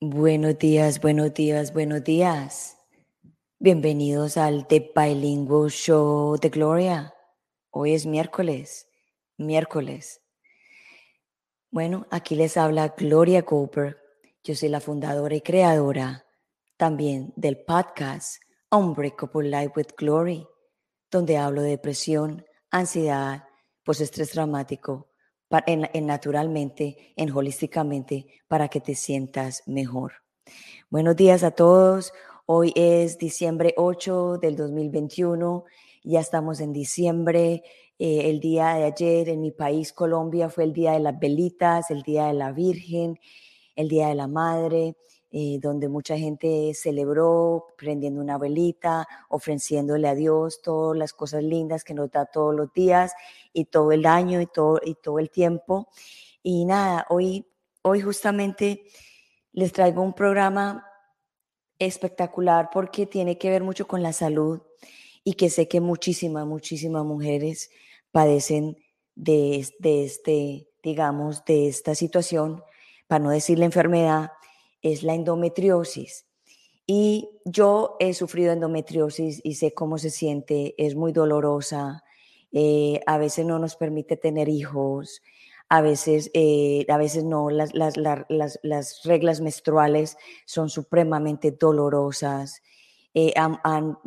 Buenos días, buenos días, buenos días. Bienvenidos al The Bilingual Show de Gloria. Hoy es miércoles, miércoles. Bueno, aquí les habla Gloria Cooper. Yo soy la fundadora y creadora también del podcast Unbreakable Life with Glory, donde hablo de depresión, ansiedad, postestrés traumático, en, en naturalmente, en holísticamente, para que te sientas mejor. Buenos días a todos. Hoy es diciembre 8 del 2021. Ya estamos en diciembre. Eh, el día de ayer en mi país, Colombia, fue el día de las velitas, el día de la Virgen, el día de la Madre. Eh, donde mucha gente celebró prendiendo una velita, ofreciéndole a Dios todas las cosas lindas que nos da todos los días y todo el año y todo, y todo el tiempo. Y nada, hoy, hoy justamente les traigo un programa espectacular porque tiene que ver mucho con la salud y que sé que muchísimas, muchísimas mujeres padecen de, de este, digamos, de esta situación, para no decir la enfermedad, es la endometriosis. Y yo he sufrido endometriosis y sé cómo se siente, es muy dolorosa, eh, a veces no nos permite tener hijos, a veces, eh, a veces no, las, las, las, reglas menstruales son supremamente dolorosas. Eh,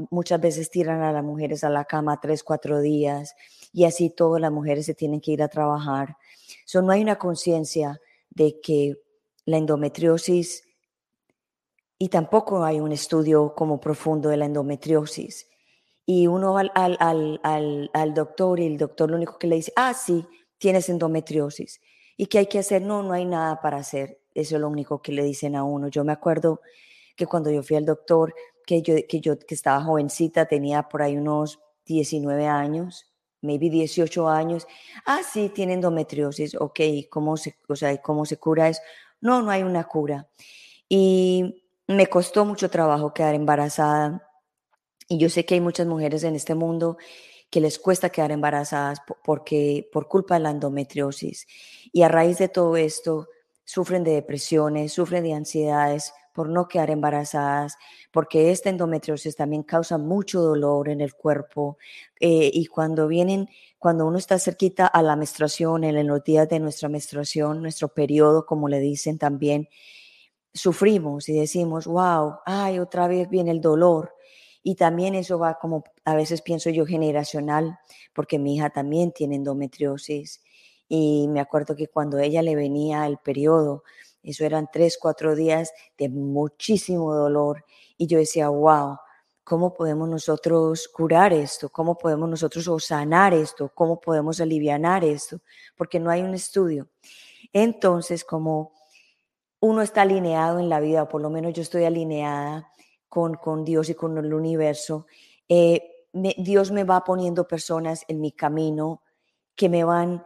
muchas veces tiran a las mujeres a la cama tres, cuatro días y así todas las mujeres se tienen que ir a trabajar. So, no hay una conciencia de que la endometriosis y tampoco hay un estudio como profundo de la endometriosis. Y uno al, al, al, al, doctor y el doctor lo único que le dice, ah, sí, tienes endometriosis. ¿Y qué hay que hacer? No, no hay nada para hacer. Eso es lo único que le dicen a uno. Yo me acuerdo que cuando yo fui al doctor, que yo que, yo, que estaba jovencita, tenía por ahí unos 19 años, maybe 18 años. Ah, sí, tiene endometriosis. Ok, ¿cómo se, o sea, ¿cómo se cura eso? No, no hay una cura. Y me costó mucho trabajo quedar embarazada. Y yo sé que hay muchas mujeres en este mundo que les cuesta quedar embarazadas porque, por culpa de la endometriosis. Y a raíz de todo esto, sufren de depresiones, sufren de ansiedades por no quedar embarazadas, porque esta endometriosis también causa mucho dolor en el cuerpo. Eh, y cuando vienen, cuando uno está cerquita a la menstruación, en los días de nuestra menstruación, nuestro periodo, como le dicen también, sufrimos y decimos, wow, ay, otra vez viene el dolor. Y también eso va como, a veces pienso yo, generacional, porque mi hija también tiene endometriosis. Y me acuerdo que cuando ella le venía el periodo, eso eran tres, cuatro días de muchísimo dolor. Y yo decía, wow, ¿cómo podemos nosotros curar esto? ¿Cómo podemos nosotros sanar esto? ¿Cómo podemos aliviar esto? Porque no hay un estudio. Entonces, como uno está alineado en la vida, o por lo menos yo estoy alineada con, con Dios y con el universo, eh, Dios me va poniendo personas en mi camino que me van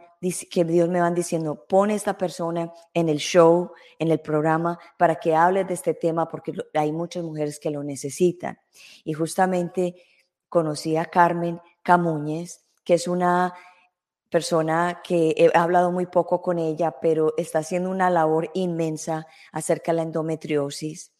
que Dios me van diciendo, pone esta persona en el show, en el programa, para que hable de este tema, porque hay muchas mujeres que lo necesitan. Y justamente conocí a Carmen Camuñez, que es una persona que he hablado muy poco con ella, pero está haciendo una labor inmensa acerca de la endometriosis.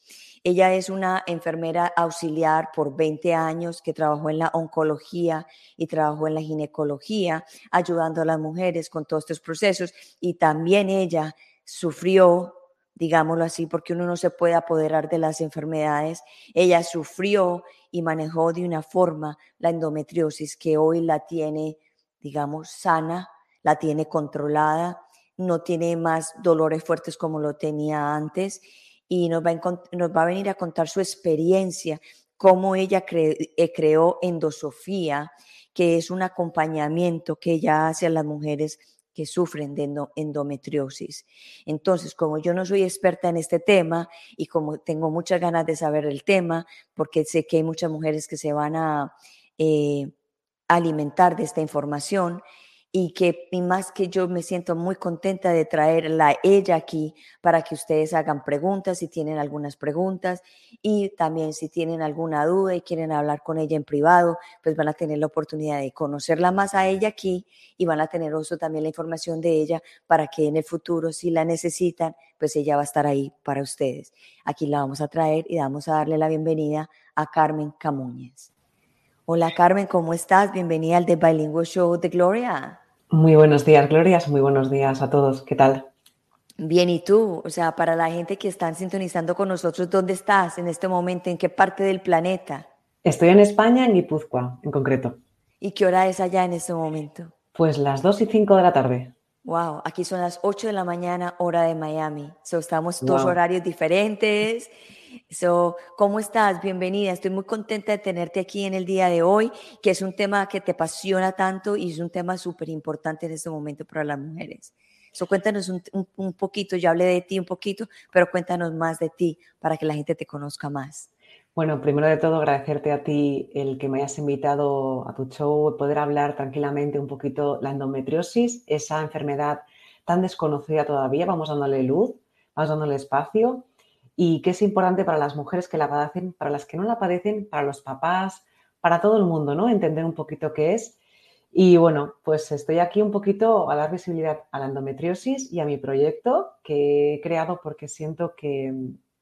Ella es una enfermera auxiliar por 20 años que trabajó en la oncología y trabajó en la ginecología, ayudando a las mujeres con todos estos procesos. Y también ella sufrió, digámoslo así, porque uno no se puede apoderar de las enfermedades. Ella sufrió y manejó de una forma la endometriosis que hoy la tiene digamos, sana, la tiene controlada, no tiene más dolores fuertes como lo tenía antes y nos va a, nos va a venir a contar su experiencia, cómo ella eh, creó endosofía, que es un acompañamiento que ella hace a las mujeres que sufren de endometriosis. Entonces, como yo no soy experta en este tema y como tengo muchas ganas de saber el tema, porque sé que hay muchas mujeres que se van a eh, alimentar de esta información y que y más que yo me siento muy contenta de traerla ella aquí para que ustedes hagan preguntas si tienen algunas preguntas y también si tienen alguna duda y quieren hablar con ella en privado, pues van a tener la oportunidad de conocerla más a ella aquí y van a tener también la información de ella para que en el futuro si la necesitan, pues ella va a estar ahí para ustedes. Aquí la vamos a traer y vamos a darle la bienvenida a Carmen Camuñez. Hola Carmen, ¿cómo estás? Bienvenida al The Bilingual Show de Gloria. Muy buenos días, Glorias. Muy buenos días a todos. ¿Qué tal? Bien, ¿y tú? O sea, para la gente que están sintonizando con nosotros, ¿dónde estás en este momento? ¿En qué parte del planeta? Estoy en España, en Guipúzcoa, en concreto. ¿Y qué hora es allá en este momento? Pues las 2 y 5 de la tarde. Wow, aquí son las 8 de la mañana, hora de Miami. So, estamos dos horarios diferentes. So, ¿Cómo estás? Bienvenida. Estoy muy contenta de tenerte aquí en el día de hoy, que es un tema que te apasiona tanto y es un tema súper importante en este momento para las mujeres. So, cuéntanos un, un, poquito, yo hablé de ti un poquito, pero cuéntanos más de ti para que la gente te conozca más. Bueno, primero de todo agradecerte a ti el que me hayas invitado a tu show, poder hablar tranquilamente un poquito la endometriosis, esa enfermedad tan desconocida todavía, vamos dándole luz, vamos dándole espacio y que es importante para las mujeres que la padecen, para las que no la padecen, para los papás, para todo el mundo, ¿no? Entender un poquito qué es. Y bueno, pues estoy aquí un poquito a dar visibilidad a la endometriosis y a mi proyecto que he creado porque siento que,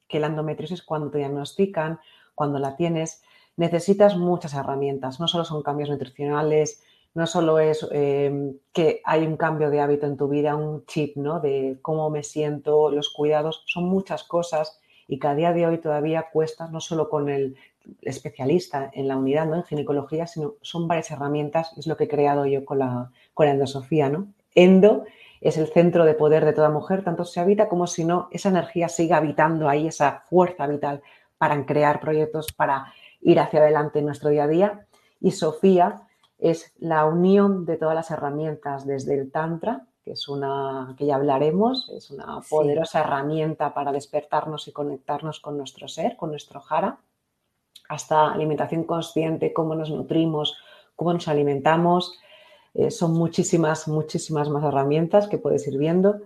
que la endometriosis cuando te diagnostican, cuando la tienes, necesitas muchas herramientas. No solo son cambios nutricionales, no solo es eh, que hay un cambio de hábito en tu vida, un chip, ¿no? De cómo me siento, los cuidados, son muchas cosas y que a día de hoy todavía cuesta, no solo con el especialista en la unidad, ¿no? en ginecología, sino son varias herramientas, es lo que he creado yo con la, con la endosofía. ¿no? Endo es el centro de poder de toda mujer, tanto se habita como si no, esa energía sigue habitando ahí, esa fuerza vital para crear proyectos, para ir hacia adelante en nuestro día a día. Y Sofía es la unión de todas las herramientas desde el Tantra, que es una que ya hablaremos, es una poderosa herramienta para despertarnos y conectarnos con nuestro ser, con nuestro jara, hasta alimentación consciente, cómo nos nutrimos, cómo nos alimentamos. Eh, son muchísimas, muchísimas más herramientas que puedes ir viendo.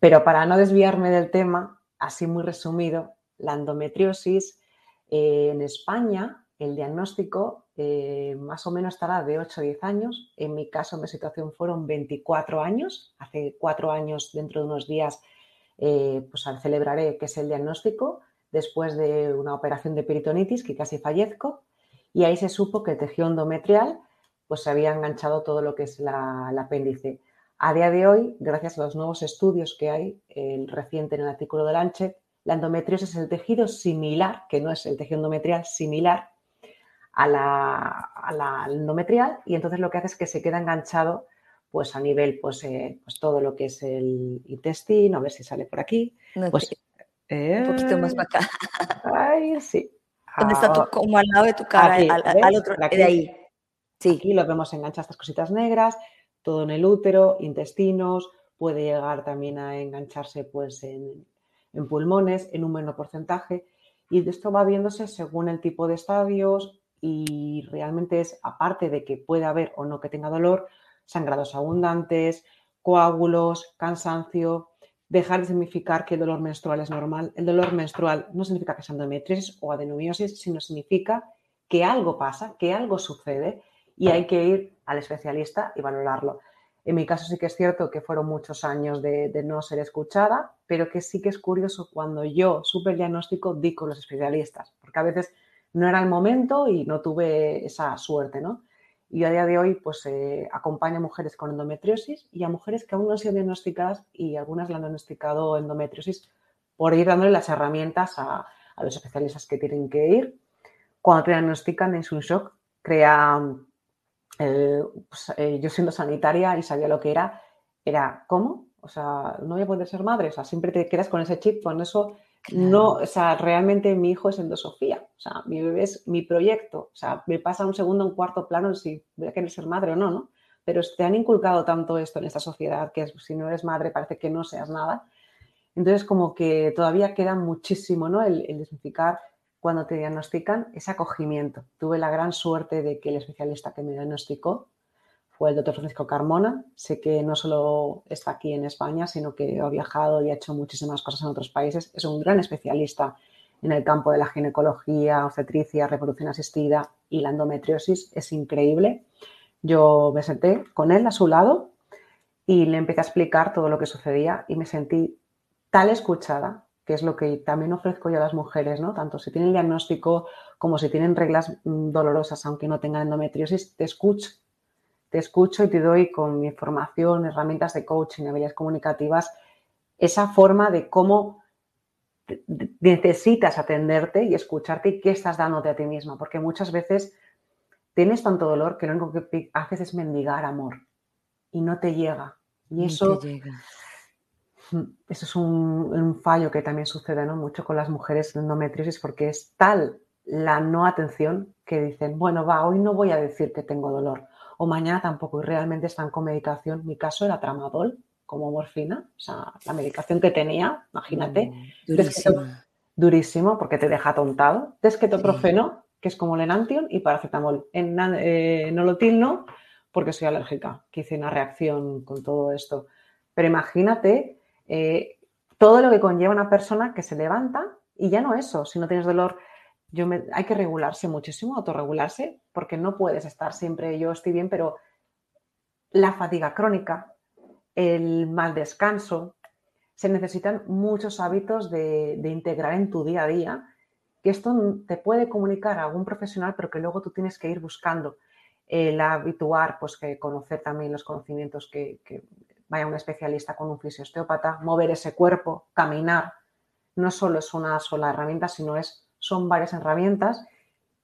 Pero para no desviarme del tema, así muy resumido, la endometriosis eh, en España el diagnóstico eh, más o menos estará de 8 a 10 años. En mi caso, mi situación fueron 24 años. Hace cuatro años, dentro de unos días, eh, pues celebraré que es el diagnóstico después de una operación de peritonitis que casi fallezco. Y ahí se supo que el tejido endometrial pues se había enganchado todo lo que es la, el apéndice. A día de hoy, gracias a los nuevos estudios que hay, el reciente en el artículo de Lancet, la endometriosis es el tejido similar, que no es el tejido endometrial, similar a la, endometrial y entonces lo que hace es que se queda enganchado pues a nivel, pues, eh, pues todo lo que es el intestino, a ver si sale por aquí. pues, un poquito más para acá. Ay, sí. ¿Dónde está tu, ah, como al lado de tu cara, al, otro, de ahí. Sí. Aquí lo vemos enganchadas estas cositas negras, todo en el útero, intestinos, puede llegar también a engancharse pues en, en pulmones en un menor porcentaje y esto va viéndose según el tipo de estadios y realmente es, aparte de que puede haber o no que tenga dolor, sangrados abundantes, coágulos, cansancio, dejar de significar que el dolor menstrual es normal. El dolor menstrual no significa que sea endometriosis o adenomiosis, sino significa que algo pasa, que algo sucede y hay que ir al especialista y valorarlo. En mi caso sí que es cierto que fueron muchos años de, no ser escuchada, pero que sí que es curioso cuando yo supe el diagnóstico di con los especialistas, porque a veces no era el momento y no tuve esa suerte, ¿no? Y a día de hoy, pues eh, acompaño a mujeres con endometriosis y a mujeres que aún no han sido diagnosticadas y algunas le han diagnosticado endometriosis por ir dándole las herramientas a, los especialistas que tienen que ir. Cuando te diagnostican es un shock, crea, eh, pues, eh, yo siendo sanitaria y sabía lo que era, era, ¿cómo? O sea, no voy a poder ser madre, o sea, siempre te quedas con ese chip, con eso no, o sea, realmente mi hijo es endosofía, o sea, mi bebé es mi proyecto, o sea, me pasa un segundo, un cuarto plano si voy a querer ser madre o no, ¿no? Pero te han inculcado tanto esto en esta sociedad que si no eres madre parece que no seas nada. Entonces, como que todavía queda muchísimo, ¿no? El, el cuando te diagnostican ese acogimiento. Tuve la gran suerte de que el especialista que me diagnosticó fue el doctor Francisco Carmona. Sé que no solo está aquí en España, sino que ha viajado y ha hecho muchísimas cosas en otros países. Es un gran especialista en el campo de la ginecología, obstetricia, reproducción asistida y la endometriosis. Es increíble. Yo me senté con él a su lado y le empecé a explicar todo lo que sucedía y me sentí tal escuchada, que es lo que también ofrezco yo a las mujeres, ¿no? Tanto si tienen diagnóstico como si tienen reglas mm, dolorosas, aunque no tengan endometriosis, te escucho. Te escucho y te doy con mi formación, herramientas de coaching, habilidades comunicativas, esa forma de cómo necesitas atenderte y escucharte y qué estás dándote a ti misma, porque muchas veces tienes tanto dolor que lo único que haces es mendigar amor y no te llega. Y eso, mm, eso es un, fallo que también sucede ¿no? mucho con las mujeres en endometriosis porque es tal la no atención que dicen, bueno, va, hoy no voy a decir que tengo dolor o mañana tampoco y realmente están con medicación. Mi caso era tramadol como morfina, o sea, la medicación que tenía, imagínate, mm, durísimo. porque te deja tontado, desquetoprofeno, que es como el enantium, y paracetamol. En, eh, nolotil no, porque soy alérgica, que hice una reacción con todo esto. Pero imagínate eh, todo lo que conlleva una persona que se levanta y ya no eso, si no tienes dolor, hay que regularse muchísimo, autorregularse, porque no puedes estar siempre yo estoy bien, pero la fatiga crónica, el mal descanso, se necesitan muchos hábitos de, integrar en tu día a día, que esto te puede comunicar a algún profesional, pero que luego tú tienes que ir buscando el habituar, pues que conocer también los conocimientos que, vaya un especialista con un fisiosteópata, mover ese cuerpo, caminar. No solo es una sola herramienta, sino es, son varias herramientas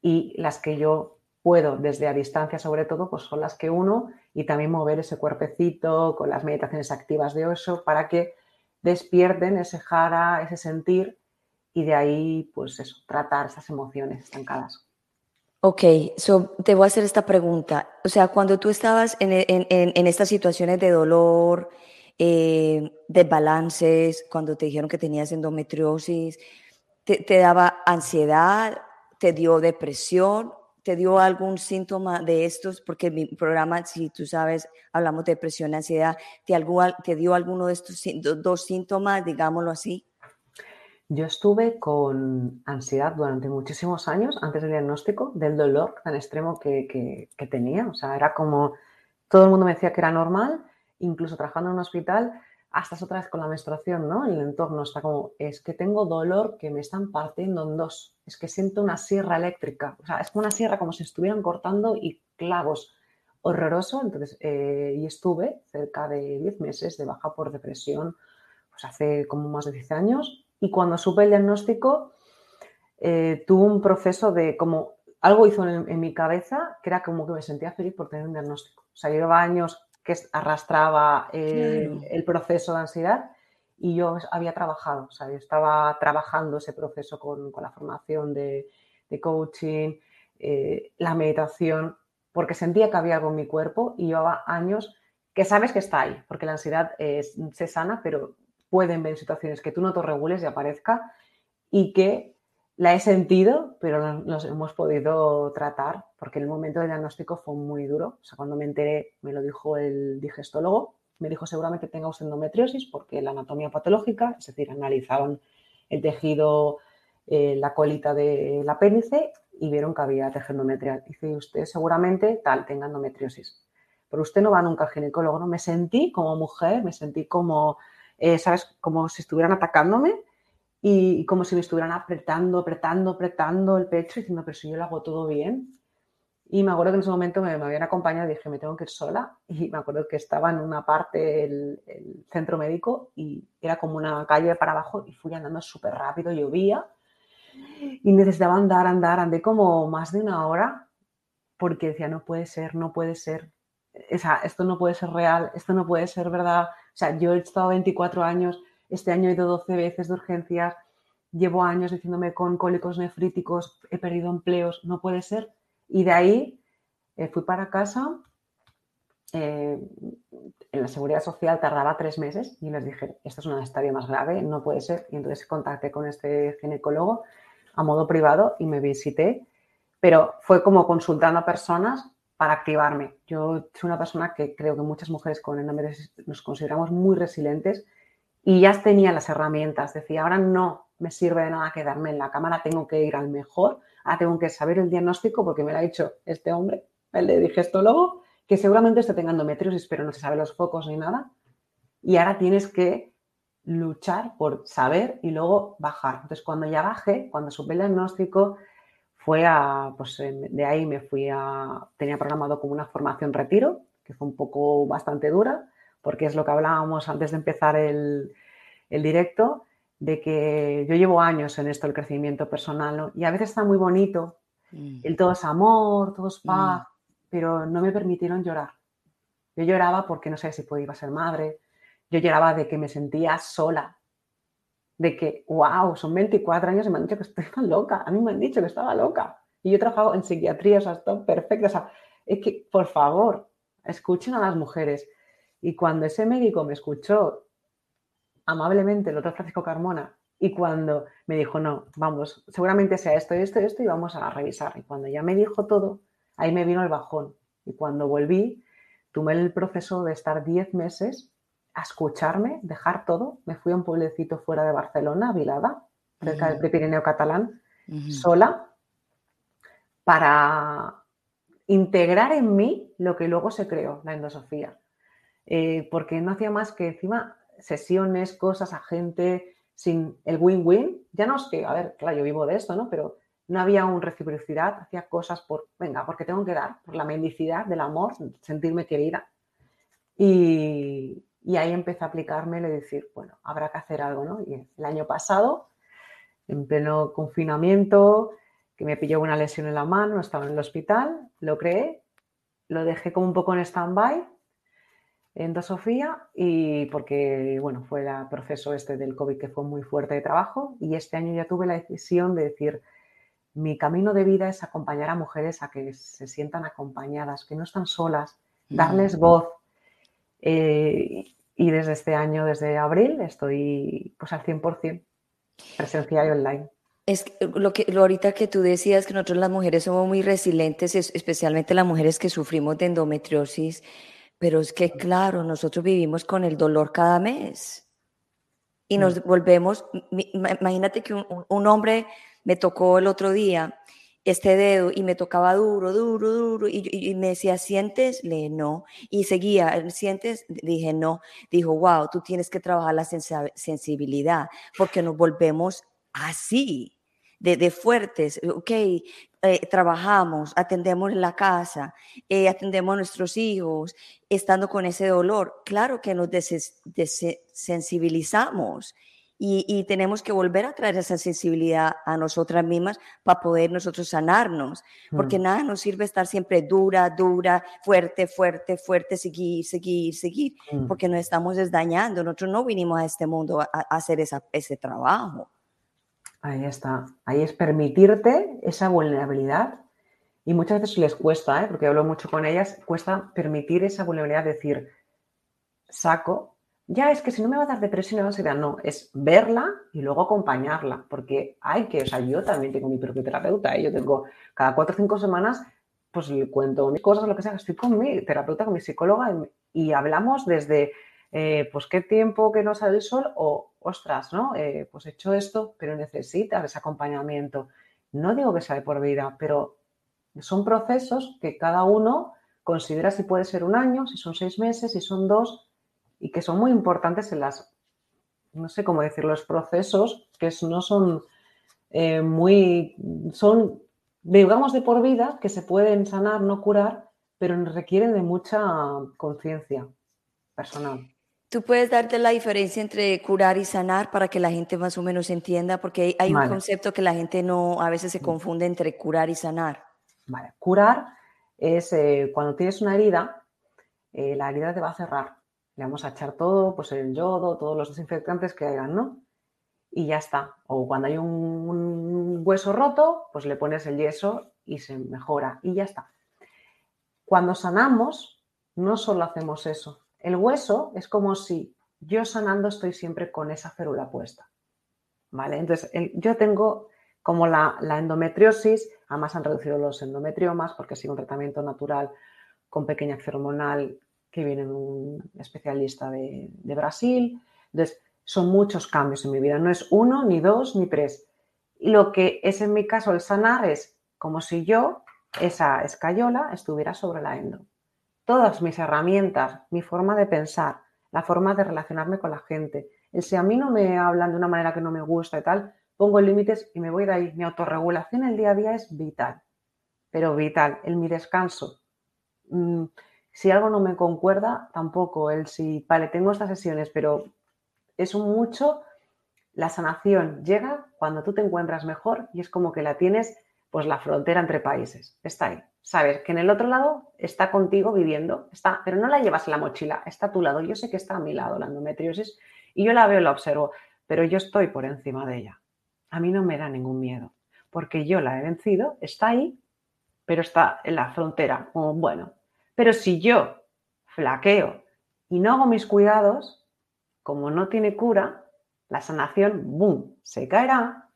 y las que yo puedo desde a distancia sobre todo, pues son las que uno y también mover ese cuerpecito con las meditaciones activas de Osho para que despierten ese jara, ese sentir y de ahí pues eso, tratar esas emociones estancadas. Ok, so, te voy a hacer esta pregunta. O sea, cuando tú estabas en, en, estas situaciones de dolor, eh, de balances, cuando te dijeron que tenías endometriosis, te, daba ansiedad, te dio depresión, te dio algún síntoma de estos, porque mi programa, si tú sabes, hablamos de depresión, ansiedad, ¿te, te dio alguno de estos dos síntomas, digámoslo así? Yo estuve con ansiedad durante muchísimos años antes del diagnóstico del dolor tan extremo que, tenía. O sea, era como todo el mundo me decía que era normal, incluso trabajando en un hospital, hasta otra vez con la menstruación, ¿no? El entorno está como, es que tengo dolor que me están partiendo en dos, es que siento una sierra eléctrica, o sea, es como una sierra como si estuvieran cortando y clavos, horroroso. Entonces, eh, y estuve cerca de 10 meses de baja por depresión, pues hace como más de 10 años, y cuando supe el diagnóstico, eh, tuve un proceso de como algo hizo en, mi cabeza que era como que me sentía feliz por tener un diagnóstico. O sea, llevaba años que arrastraba el, proceso de ansiedad y yo había trabajado, o sea, yo estaba trabajando ese proceso con, la formación de, coaching, eh, la meditación, porque sentía que había algo en mi cuerpo y llevaba años que sabes que está ahí, porque la ansiedad se sana, pero pueden ver situaciones que tú no te regules y aparezca y que la he sentido, pero no nos hemos podido tratar porque el momento del diagnóstico fue muy duro. O sea, cuando me enteré, me lo dijo el digestólogo, me dijo seguramente tenga usted endometriosis porque la anatomía patológica, es decir, analizaron el tejido, eh, la colita de la pénice y vieron que había tejido endometrial. Dice, usted seguramente tal, tenga endometriosis. Pero usted no va nunca al ginecólogo, ¿no? Me sentí como mujer, me sentí como eh, ¿sabes? Como si estuvieran atacándome y, como si me estuvieran apretando, apretando, apretando el pecho, diciendo, pero si yo lo hago todo bien. Y me acuerdo que en ese momento me, habían acompañado y dije, me tengo que ir sola. Y me acuerdo que estaba en una parte el, centro médico y era como una calle para abajo y fui andando súper rápido, llovía y necesitaba andar, andar, andé como más de una hora porque decía, no puede ser, no puede ser, o sea, esto no puede ser real, esto no puede ser verdad. O sea, yo he estado 24 años, este año he ido 12 veces de urgencias, llevo años diciéndome con cólicos nefríticos, he perdido empleos, no puede ser. Y de ahí eh, fui para casa, eh, en la seguridad social tardaba tres meses y les dije, esto es una estadio más grave, no puede ser. Y entonces contacté con este ginecólogo a modo privado y me visité, pero fue como consultando a personas para activarme. Yo soy una persona que creo que muchas mujeres con endometriosis nos consideramos muy resilientes y ya tenía las herramientas. Decía, ahora no me sirve de nada quedarme en la cámara, tengo que ir al mejor, ahora tengo que saber el diagnóstico porque me lo ha dicho este hombre, el de digestólogo, que seguramente esté teniendo endometriosis, pero no se sabe los focos ni nada. Y ahora tienes que luchar por saber y luego bajar. Entonces, cuando ya bajé, cuando supe el diagnóstico, fue a, pues de ahí me fui a, tenía programado como una formación retiro, que fue un poco bastante dura, porque es lo que hablábamos antes de empezar el, directo, de que yo llevo años en esto, el crecimiento personal, y a veces está muy bonito, mm. el todo es amor, todo es paz, mm. pero no me permitieron llorar. Yo lloraba porque no sé si podía ser madre, yo lloraba de que me sentía sola, de que, wow, son 24 años y me han dicho que estoy loca. A mí me han dicho que estaba loca. Y yo he trabajado en psiquiatría, o sea, estoy perfecta. O sea, es que, por favor, escuchen a las mujeres. Y cuando ese médico me escuchó amablemente, el otro Francisco Carmona, y cuando me dijo, no, vamos, seguramente sea esto, esto, esto, y vamos a revisar. Y cuando ya me dijo todo, ahí me vino el bajón. Y cuando volví, tomé el proceso de estar 10 meses a escucharme, dejar todo. Me fui a un pueblecito fuera de Barcelona, Vilada, cerca del Pirineo catalán, sola, para integrar en mí lo que luego se creó, la endosofía. Eh, porque no hacía más que encima sesiones, cosas a gente sin el win-win. Ya no es que, a ver, claro, yo vivo de esto, ¿no? Pero no había un reciprocidad, hacía cosas por, venga, porque tengo que dar, por la mendicidad del amor, sentirme querida. Y, y ahí empecé a aplicarme y decir, bueno, habrá que hacer algo, ¿no? Y el año pasado, en pleno confinamiento, que me pilló una lesión en la mano, estaba en el hospital, lo creé, lo dejé como un poco en stand-by en Sofía y porque, bueno, fue el proceso este del COVID que fue muy fuerte de trabajo y este año ya tuve la decisión de decir, mi camino de vida es acompañar a mujeres a que se sientan acompañadas, que no están solas, darles voz, eh, y desde este año, desde abril, estoy pues al 100% presencial y online. Es lo que lo ahorita que tú decías que nosotros las mujeres somos muy resilientes, especialmente las mujeres que sufrimos de endometriosis, pero es que claro, nosotros vivimos con el dolor cada mes y nos mm. volvemos, imagínate que un hombre me tocó el otro día este dedo y me tocaba duro, duro, duro, y, me decía, ¿sientes? Le no. Y seguía, ¿sientes? Dije, no. Dijo, wow, tú tienes que trabajar la sensibilidad, porque nos volvemos así, de, fuertes, ok, eh, trabajamos, atendemos la casa, eh, atendemos a nuestros hijos, estando con ese dolor. Claro que nos desensibilizamos y, tenemos que volver a traer esa sensibilidad a nosotras mismas para poder nosotros sanarnos, porque mm. nada nos sirve estar siempre dura, dura, fuerte, fuerte, fuerte, seguir, seguir, seguir, mm. porque nos estamos desdañando. Nosotros no vinimos a este mundo a, hacer esa, ese trabajo. Ahí está. Ahí es permitirte esa vulnerabilidad. Y muchas veces les cuesta, ¿eh? porque hablo mucho con ellas, cuesta permitir esa vulnerabilidad, decir, saco, ya es que si no me va a dar depresión, no sería, no, es verla y luego acompañarla, porque hay que, o sea, yo también tengo mi propio terapeuta, ¿eh? yo tengo cada cuatro o cinco semanas, pues le cuento mis cosas, lo que sea, estoy con mi terapeuta, con mi psicóloga y, hablamos desde, eh, pues qué tiempo que no sale el sol o, ostras, ¿no? Eh, pues he hecho esto, pero necesitas ese acompañamiento. No digo que sea de por vida, pero son procesos que cada uno considera si puede ser un año, si son seis meses, si son dos, y que son muy importantes en las, no sé cómo decir, los procesos que no son eh, muy, son, digamos, de por vida, que se pueden sanar, no curar, pero requieren de mucha conciencia personal. Tú puedes darte la diferencia entre curar y sanar para que la gente más o menos entienda, porque hay un concepto que la gente no, a veces se confunde entre curar y sanar. Vale, curar es eh, cuando tienes una herida, eh, la herida te va a cerrar le vamos a echar todo, pues el yodo, todos los desinfectantes que hayan, ¿no? Y ya está. O cuando hay un, hueso roto, pues le pones el yeso y se mejora y ya está. Cuando sanamos, no solo hacemos eso. El hueso es como si yo sanando estoy siempre con esa férula puesta. ¿Vale? Entonces, yo tengo como la, endometriosis, Además han reducido los endometriomas porque ha un tratamiento natural con pequeña acción hormonal que viene de un especialista de, de Brasil. Entonces, son muchos cambios en mi vida. No es uno, ni dos, ni tres. Y lo que es en mi caso el sanar es como si yo, esa escayola, estuviera sobre la endo. Todas mis herramientas, mi forma de pensar, la forma de relacionarme con la gente, el si a mí no me hablan de una manera que no me gusta y tal, pongo límites y me voy de ahí. Mi autorregulación el día a día es vital, pero vital. En mi descanso, mm, si algo no me concuerda, tampoco. El si, vale, tengo estas sesiones, pero es un mucho. La sanación llega cuando tú te encuentras mejor y es como que la tienes, pues la frontera entre países. Está ahí. Sabes que en el otro lado está contigo viviendo, está, pero no la llevas en la mochila, está a tu lado. Yo sé que está a mi lado la endometriosis y yo la veo, la observo, pero yo estoy por encima de ella. A mí no me da ningún miedo, porque yo la he vencido, está ahí, pero está en la frontera, bueno. Pero si yo flaqueo y no hago mis cuidados, como no tiene cura, la sanación, ¡boom!, se caerá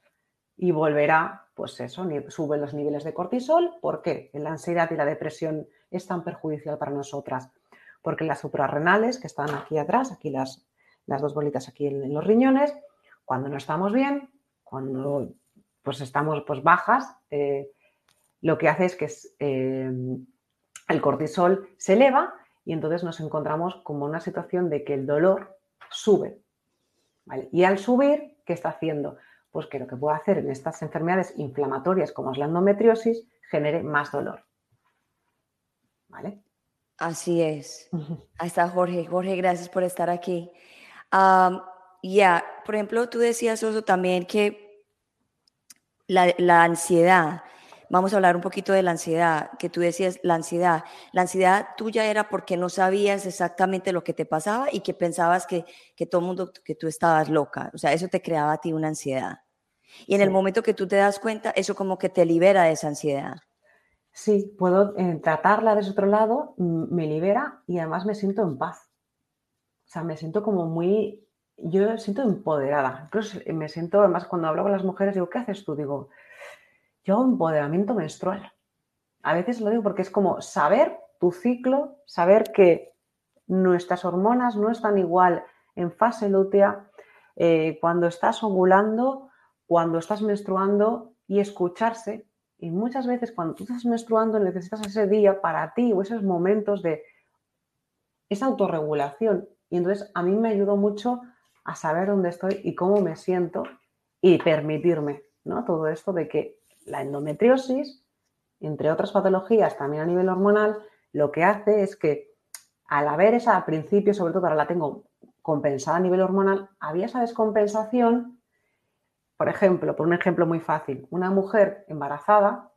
y volverá, pues eso, suben los niveles de cortisol. ¿Por qué? La ansiedad y la depresión es tan perjudicial para nosotras. Porque las suprarrenales, que están aquí atrás, aquí las las dos bolitas aquí en, los riñones. Cuando no estamos bien, cuando pues estamos pues bajas, eh, lo que hace es que eh, el cortisol se eleva y entonces nos encontramos como una situación de que el dolor sube. Y al subir, ¿qué está haciendo? Pues que lo que puede hacer en estas enfermedades inflamatorias como es la endometriosis genere más dolor. ¿Vale? Así es. Ahí está Jorge. Jorge, gracias por estar aquí ya, por ejemplo, tú decías eso también que la, ansiedad, vamos a hablar un poquito de la ansiedad, que tú decías la ansiedad. La ansiedad tuya era porque no sabías exactamente lo que te pasaba y que pensabas que, que todo el mundo, que tú estabas loca. O sea, eso te creaba a ti una ansiedad. Y en el momento que tú te das cuenta, eso como que te libera de esa ansiedad. Sí, puedo eh, tratarla desde otro lado, mm, me libera y además me siento en paz. O sea, me siento como muy, yo me siento empoderada. Incluso me siento, además, cuando hablo con las mujeres, digo, ¿qué haces tú? Digo, yo hago empoderamiento menstrual. A veces lo digo porque es como saber tu ciclo, saber que nuestras hormonas no están igual en fase lútea, eh, cuando estás ovulando, cuando estás menstruando y escucharse. Y muchas veces cuando tú estás menstruando necesitas ese día para ti o esos momentos de esa autorregulación. Y entonces a mí me ayudó mucho a saber dónde estoy y cómo me siento y permitirme ¿no? todo esto de que la endometriosis, entre otras patologías también a nivel hormonal, lo que hace es que al haber esa, al principio, sobre todo ahora la tengo compensada a nivel hormonal, había esa descompensación, por ejemplo, por un ejemplo muy fácil, una mujer embarazada,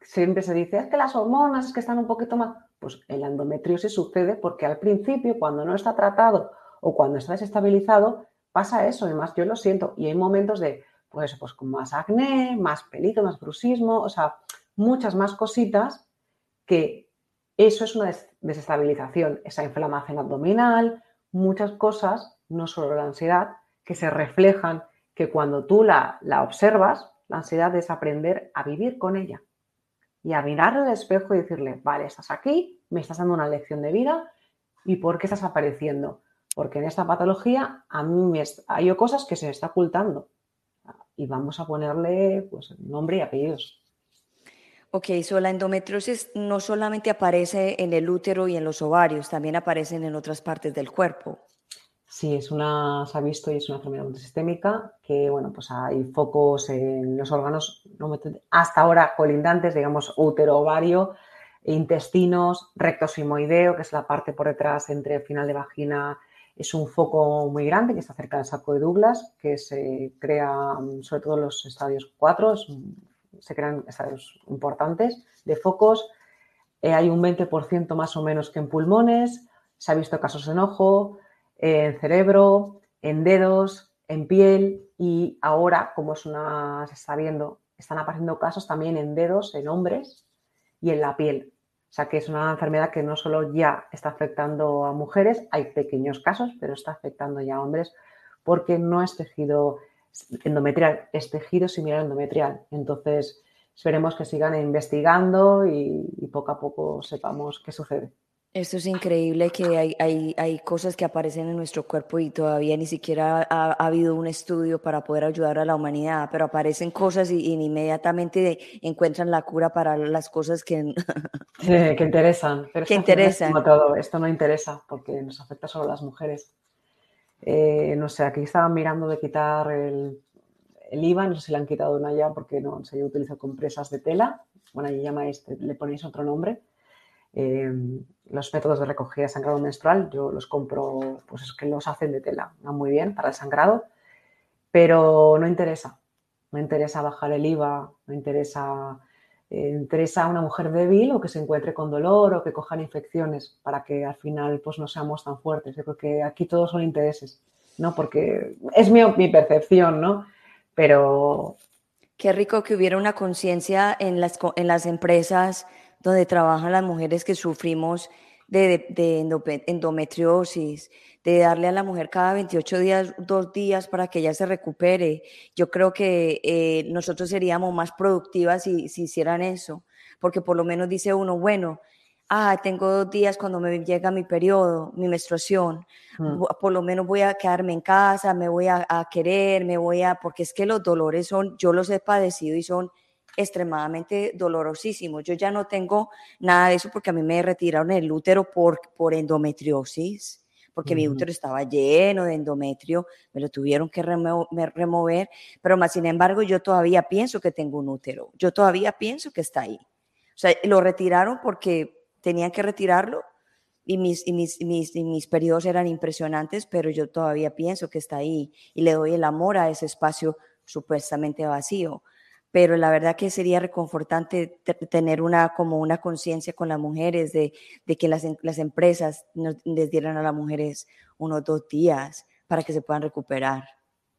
siempre se dice, es que las hormonas es que están un poquito más, pues el endometriosis sucede porque al principio, cuando no está tratado o cuando está desestabilizado, pasa eso. Además, yo lo siento. Y hay momentos de, pues, pues con más acné, más pelito, más bruxismo, o sea, muchas más cositas que eso es una desestabilización, esa inflamación abdominal, muchas cosas, no solo la ansiedad, que se reflejan, que cuando tú la, la observas, la ansiedad es aprender a vivir con ella y a mirar al espejo y decirle, vale, estás aquí, me estás dando una lección de vida y por qué estás apareciendo. Porque en esta patología a mí me hay cosas que se está ocultando y vamos a ponerle pues, nombre y apellidos. Ok, so la endometriosis no solamente aparece en el útero y en los ovarios, también aparecen en otras partes del cuerpo. Sí, es una, se ha visto y es una enfermedad multisistémica que, bueno, pues hay focos en los órganos hasta ahora colindantes, digamos, útero, ovario, intestinos, recto simoideo, que es la parte por detrás entre el final de vagina, es un foco muy grande que está cerca del saco de Douglas, que se crea sobre todo en los estadios 4, se crean estadios importantes de focos. Eh, hay un 20% más o menos que en pulmones, se ha visto casos en ojo, en cerebro, en dedos, en piel y ahora, como se está viendo, están apareciendo casos también en dedos, en hombres y en la piel. O sea que es una enfermedad que no solo ya está afectando a mujeres, hay pequeños casos, pero está afectando ya a hombres porque no es tejido endometrial, es tejido similar endometrial. Entonces, esperemos que sigan investigando y, poco a poco sepamos qué sucede. Esto es increíble que hay, hay, hay, cosas que aparecen en nuestro cuerpo y todavía ni siquiera ha, habido un estudio para poder ayudar a la humanidad, pero aparecen cosas y, inmediatamente encuentran la cura para las cosas que, que interesan. Pero que interesan. todo, esto no interesa porque nos afecta solo a las mujeres. Eh, no sé, aquí estaban mirando de quitar el, el IVA, no sé si le han quitado una ya porque no se utiliza compresas de tela. Bueno, ahí llamáis, le ponéis otro nombre. Eh, los métodos de recogida de sangrado menstrual, yo los compro, pues es que los hacen de tela, van muy bien para el sangrado, pero no interesa. No interesa bajar el IVA, no interesa, eh, interesa a una mujer débil o que se encuentre con dolor o que cojan infecciones para que al final pues no seamos tan fuertes. Yo creo que aquí todos son intereses, ¿no? Porque es mi, mi percepción, ¿no? Pero... Qué rico que hubiera una conciencia en las, en las empresas donde trabajan las mujeres que sufrimos de, endometriosis, de darle a la mujer cada 28 días, dos días para que ella se recupere. Yo creo que eh, nosotros seríamos más productivas si, si hicieran eso, porque por lo menos dice uno, bueno, ah, tengo dos días cuando me llega mi periodo, mi menstruación, mm. por lo menos voy a quedarme en casa, me voy a, querer, me voy a, porque es que los dolores son, yo los he padecido y son extremadamente dolorosísimos. Yo ya no tengo nada de eso porque a mí me retiraron el útero por, por endometriosis, porque mi útero estaba lleno de endometrio, me lo tuvieron que remover, pero más sin embargo yo todavía pienso que tengo un útero, yo todavía pienso que está ahí. O sea, lo retiraron porque tenían que retirarlo y mis, y mis, mis, mis, periodos eran impresionantes, pero yo todavía pienso que está ahí y le doy el amor a ese espacio supuestamente vacío. Pero la verdad que sería reconfortante tener una, como una conciencia con las mujeres de, que las, las empresas les dieran a las mujeres unos dos días para que se puedan recuperar.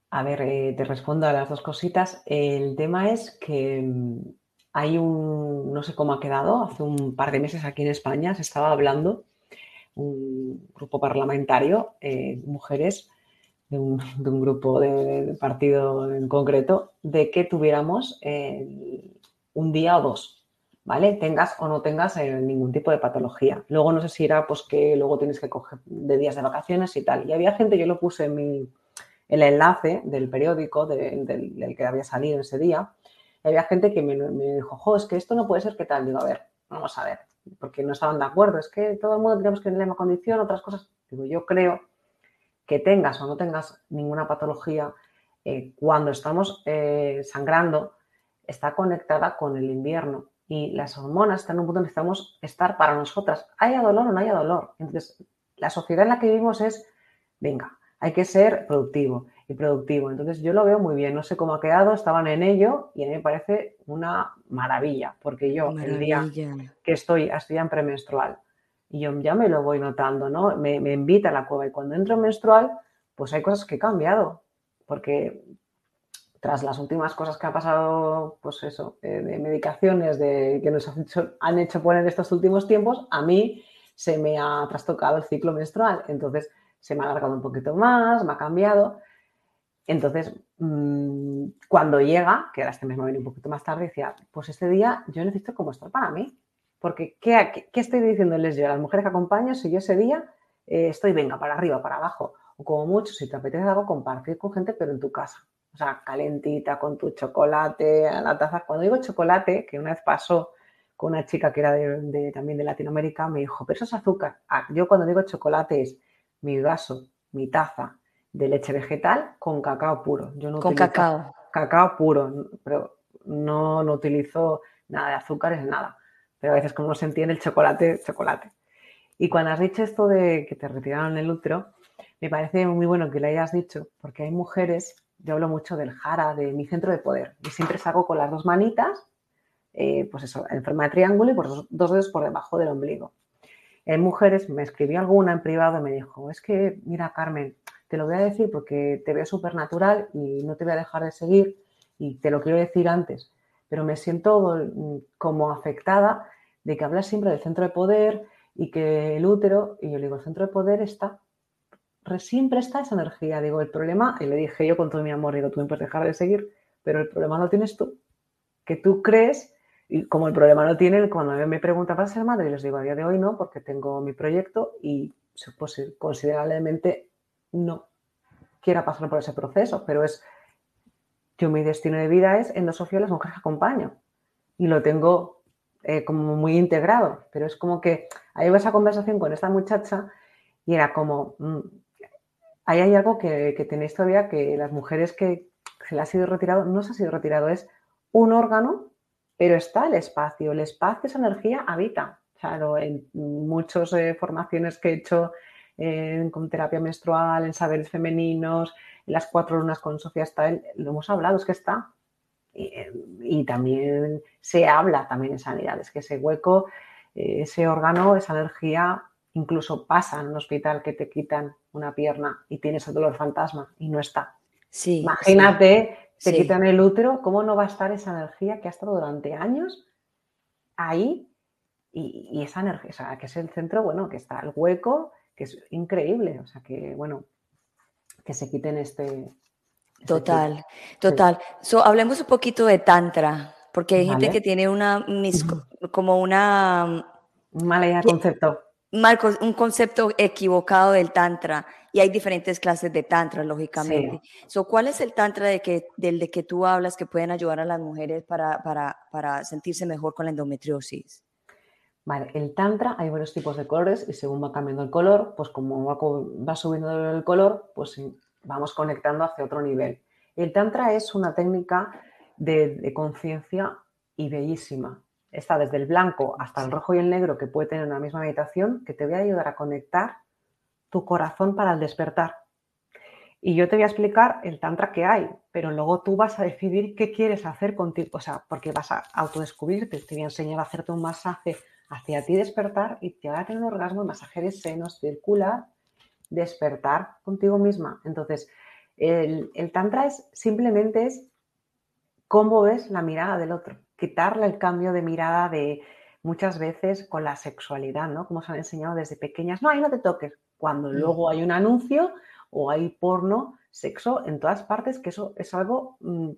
A ver, eh, te respondo a las dos cositas. El tema es que mm, hay un, no sé cómo ha quedado, hace un par de meses aquí en España se estaba hablando, un grupo parlamentario, eh, mujeres de un, grupo de, partido en concreto, de que tuviéramos eh, un día o dos, ¿vale? Tengas o no tengas eh, ningún tipo de patología. Luego no sé si era pues que luego tienes que coger de días de vacaciones y tal. Y había gente, yo lo puse en mi, el enlace del periódico del, del que había salido ese día, había gente que me, dijo, jo, es que esto no puede ser, ¿qué tal? Digo, a ver, vamos a ver, porque no estaban de acuerdo, es que todo el mundo tenemos que tener la misma condición, otras cosas. Digo, yo creo que tengas o no tengas ninguna patología, eh, cuando estamos eh, sangrando, está conectada con el invierno y las hormonas están en un punto donde necesitamos estar para nosotras, haya dolor o no haya dolor. Entonces, la sociedad en la que vivimos es, venga, hay que ser productivo y productivo. Entonces yo lo veo muy bien, no sé cómo ha quedado, estaban en ello y a mí me parece una maravilla, porque yo el día que estoy, estoy en premenstrual y yo ya me lo voy notando, ¿no? Me, invita a la cueva y cuando entro en menstrual, pues hay cosas que he cambiado, porque tras las últimas cosas que ha pasado, pues eso, eh, de medicaciones de, que nos han hecho, han hecho poner estos últimos tiempos, a mí se me ha trastocado el ciclo menstrual. Entonces, se me ha alargado un poquito más, me ha cambiado. Entonces, mm, cuando llega, que ahora este mes me viene un poquito más tarde, decía, pues este día yo necesito como estar para mí. Porque, ¿qué, qué, estoy diciéndoles yo a las mujeres que acompaño si yo ese día eh, estoy, venga, para arriba, para abajo? O como mucho, si te apetece algo, compartir con gente, pero en tu casa. O sea, calentita, con tu chocolate, a la taza. Cuando digo chocolate, que una vez pasó con una chica que era de, también de Latinoamérica, me dijo, pero eso es azúcar. Ah, yo cuando digo chocolate es mi vaso, mi taza, de leche vegetal con cacao puro. Yo no con cacao. Cacao puro, pero no, no utilizo nada de azúcares, nada. Pero a veces como no se entiende el chocolate, chocolate. Y cuando has dicho esto de que te retiraron el útero, me parece muy bueno que lo hayas dicho, porque hay mujeres, yo hablo mucho del jara, de mi centro de poder, y siempre salgo con las dos manitas, eh, pues eso, en forma de triángulo y por dos, dos dedos por debajo del ombligo. Hay mujeres, me escribió alguna en privado y me dijo, es que, mira, Carmen, te lo voy a decir porque te veo súper natural y no te voy a dejar de seguir y te lo quiero decir antes, pero me siento mm, como afectada de que hablas siempre del centro de poder y que el útero, y yo le digo, el centro de poder está, siempre está esa energía. Digo, el problema, y le dije yo con todo mi amor, digo, tú me puedes dejar de seguir, pero el problema lo tienes tú. que tú crees, y como el problema no tiene, cuando me preguntan, ¿vas a ser madre? Y les digo, a día de hoy no, porque tengo mi proyecto y pues, considerablemente no quiera pasar por ese proceso, pero es, yo mi destino de vida es endosofía las mujeres que acompaño y lo tengo eh, como muy integrado, pero es como que ahí va esa conversación con esta muchacha y era como, mm, ahí hay algo que, que tenéis todavía que las mujeres que se le ha sido retirado, no se ha sido retirado, es un órgano, pero está el espacio, el espacio, esa energía habita. Claro, en muchas eh, formaciones que he hecho con terapia menstrual, en saberes femeninos, en las cuatro lunas con Sofía Stael, lo hemos hablado, es que está. Y, también se habla también en sanidad, es que ese hueco, eh, ese órgano, esa energía, incluso pasa en un hospital que te quitan una pierna y tienes el dolor fantasma y no está. Sí, Imagínate, te quitan el útero, ¿cómo no va a estar esa energía que ha estado durante años ahí? Y, y esa energía, o sea, que es el centro, bueno, que está el hueco, que es increíble. O sea, que bueno, que se quiten este. Total, total. hablemos un poquito de Tantra, porque hay gente que tiene una, como una. Un mal concepto. Marcos, un concepto equivocado del Tantra y hay diferentes clases de Tantra, lógicamente. ¿Cuál es el Tantra de que, del de que tú hablas que pueden ayudar a las mujeres para, para, para sentirse mejor con la endometriosis? Vale, el tantra hay varios tipos de colores y según va cambiando el color, pues como va, subiendo el color, pues vamos conectando hacia otro nivel. El tantra es una técnica de, conciencia y bellísima. Está desde el blanco hasta el rojo y el negro que puede tener una misma meditación que te voy a ayudar a conectar tu corazón para el despertar. Y yo te voy a explicar el tantra que hay, pero luego tú vas a decidir qué quieres hacer contigo, o sea, porque vas a autodescubrirte. Te voy a enseñar a hacerte un masaje hacia ti despertar y te va a tener un orgasmo, masaje de senos, circular, despertar contigo misma. Entonces, el, Tantra es simplemente es cómo ves la mirada del otro, quitarle el cambio de mirada de muchas veces con la sexualidad, ¿no? Como se han enseñado desde pequeñas, no, ahí no te toques, cuando mm. luego hay un anuncio o hay porno, sexo en todas partes, que eso es algo mm,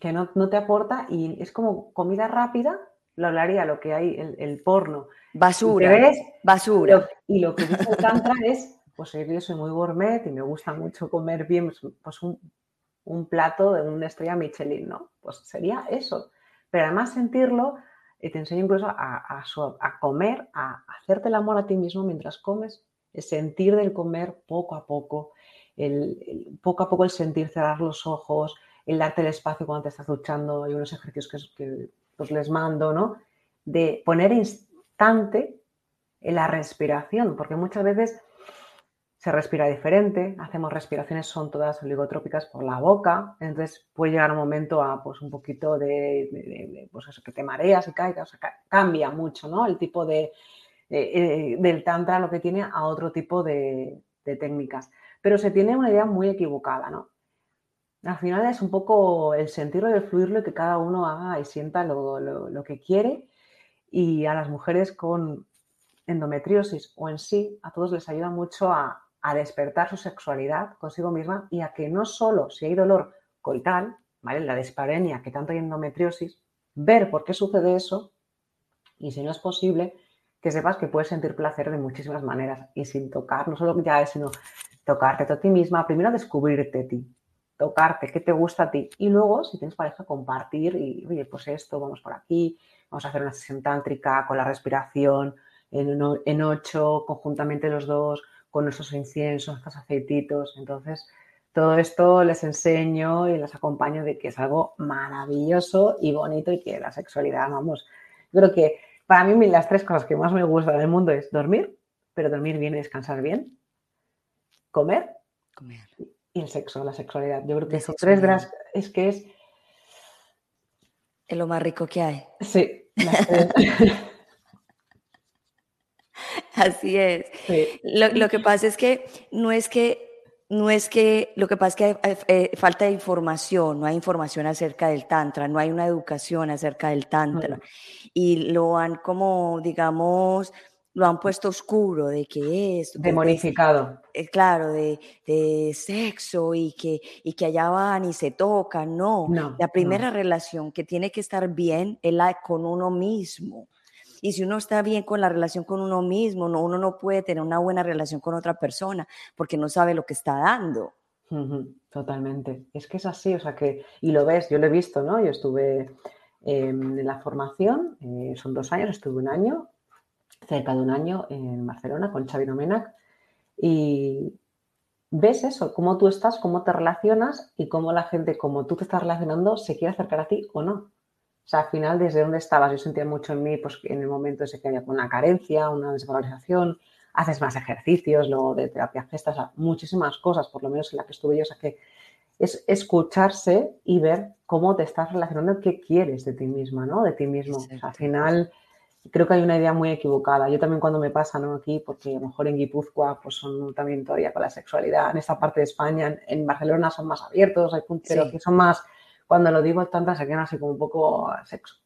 que no, no, te aporta y es como comida rápida lo hablaría lo que hay, el, el porno. Basura. basura. y lo que dice el Tantra es, pues yo soy muy gourmet y me gusta mucho comer bien, pues, pues un, plato de una estrella Michelin, ¿no? Pues sería eso. Pero además sentirlo, y te enseño incluso a, a, comer, a hacerte el amor a ti mismo mientras comes, el sentir del comer poco a poco, el, poco a poco el sentir cerrar los ojos, el darte el espacio cuando te estás duchando. Hay unos ejercicios que, que pues les mando, ¿no? De poner instante en la respiración, porque muchas veces se respira diferente, hacemos respiraciones, son todas oligotrópicas por la boca, entonces puede llegar un momento a pues un poquito de, pues eso, que te mareas y caigas, cambia mucho, ¿no? El tipo de, eh, del tantra lo que tiene a otro tipo de, de técnicas, pero se tiene una idea muy equivocada, ¿no? Al final es un poco el sentirlo y el fluirlo y que cada uno haga y sienta lo, que quiere. Y a las mujeres con endometriosis o en sí, a todos les ayuda mucho a, despertar su sexualidad consigo misma y a que no solo si hay dolor coital, ¿vale? La disparenia, que tanto hay endometriosis, ver por qué sucede eso y si no es posible, que sepas que puedes sentir placer de muchísimas maneras y sin tocar, no solo ya sino tocarte a ti misma, primero descubrirte a ti, tocarte, qué te gusta a ti. Y luego, si tienes pareja, compartir y, oye, pues esto, vamos por aquí, vamos a hacer una sesión tántrica con la respiración en, ocho, conjuntamente los dos, con nuestros inciensos, estos aceititos. Entonces, todo esto les enseño y les acompaño de que es algo maravilloso y bonito y que la sexualidad, vamos, creo que para mí las tres cosas que más me gustan del mundo es dormir, pero dormir bien y descansar bien, comer, comer y el sexo, la sexualidad. Yo creo que esos tres es que es... Es lo más rico que hay. Sí. Así es. Lo, que pasa es que no es que no es que lo que pasa es que hay, eh, falta de información, no hay información acerca del tantra, no hay una educación acerca del tantra y lo han como digamos lo han puesto oscuro, de que es... Demonificado. Eh, claro, de, de, sexo y que, y que allá van y se tocan, no. la primera relación que tiene que estar bien es la con uno mismo. Y si uno está bien con la relación con uno mismo, no, uno no puede tener una buena relación con otra persona porque no sabe lo que está dando. totalmente. Es que es así, o sea que, y lo ves, yo lo he visto, ¿no? Yo estuve en la formación, eh, son dos años, estuve un año, cerca de un año en Barcelona con Xavi Nomenac y ves eso, cómo tú estás, cómo te relacionas y cómo la gente, como tú te estás relacionando, se quiere acercar a ti o no. O sea, al final, desde donde estabas, yo sentía mucho en mí, pues en el momento ese que había una carencia, una desvalorización, haces más ejercicios, luego de terapia gestas, o sea, muchísimas cosas, por lo menos en la que estuve yo, o sea, que es escucharse y ver cómo te estás relacionando, qué quieres de ti misma, ¿no? De ti mismo. al final, creo que hay una idea muy equivocada. Yo también cuando me pasa, ¿no? Aquí, porque a lo mejor en Guipúzcoa, pues son también todavía con la sexualidad, en esta parte de España, en, Barcelona son más abiertos, hay puntos, pero que son más, cuando lo digo tantas se quedan así como un poco sexo.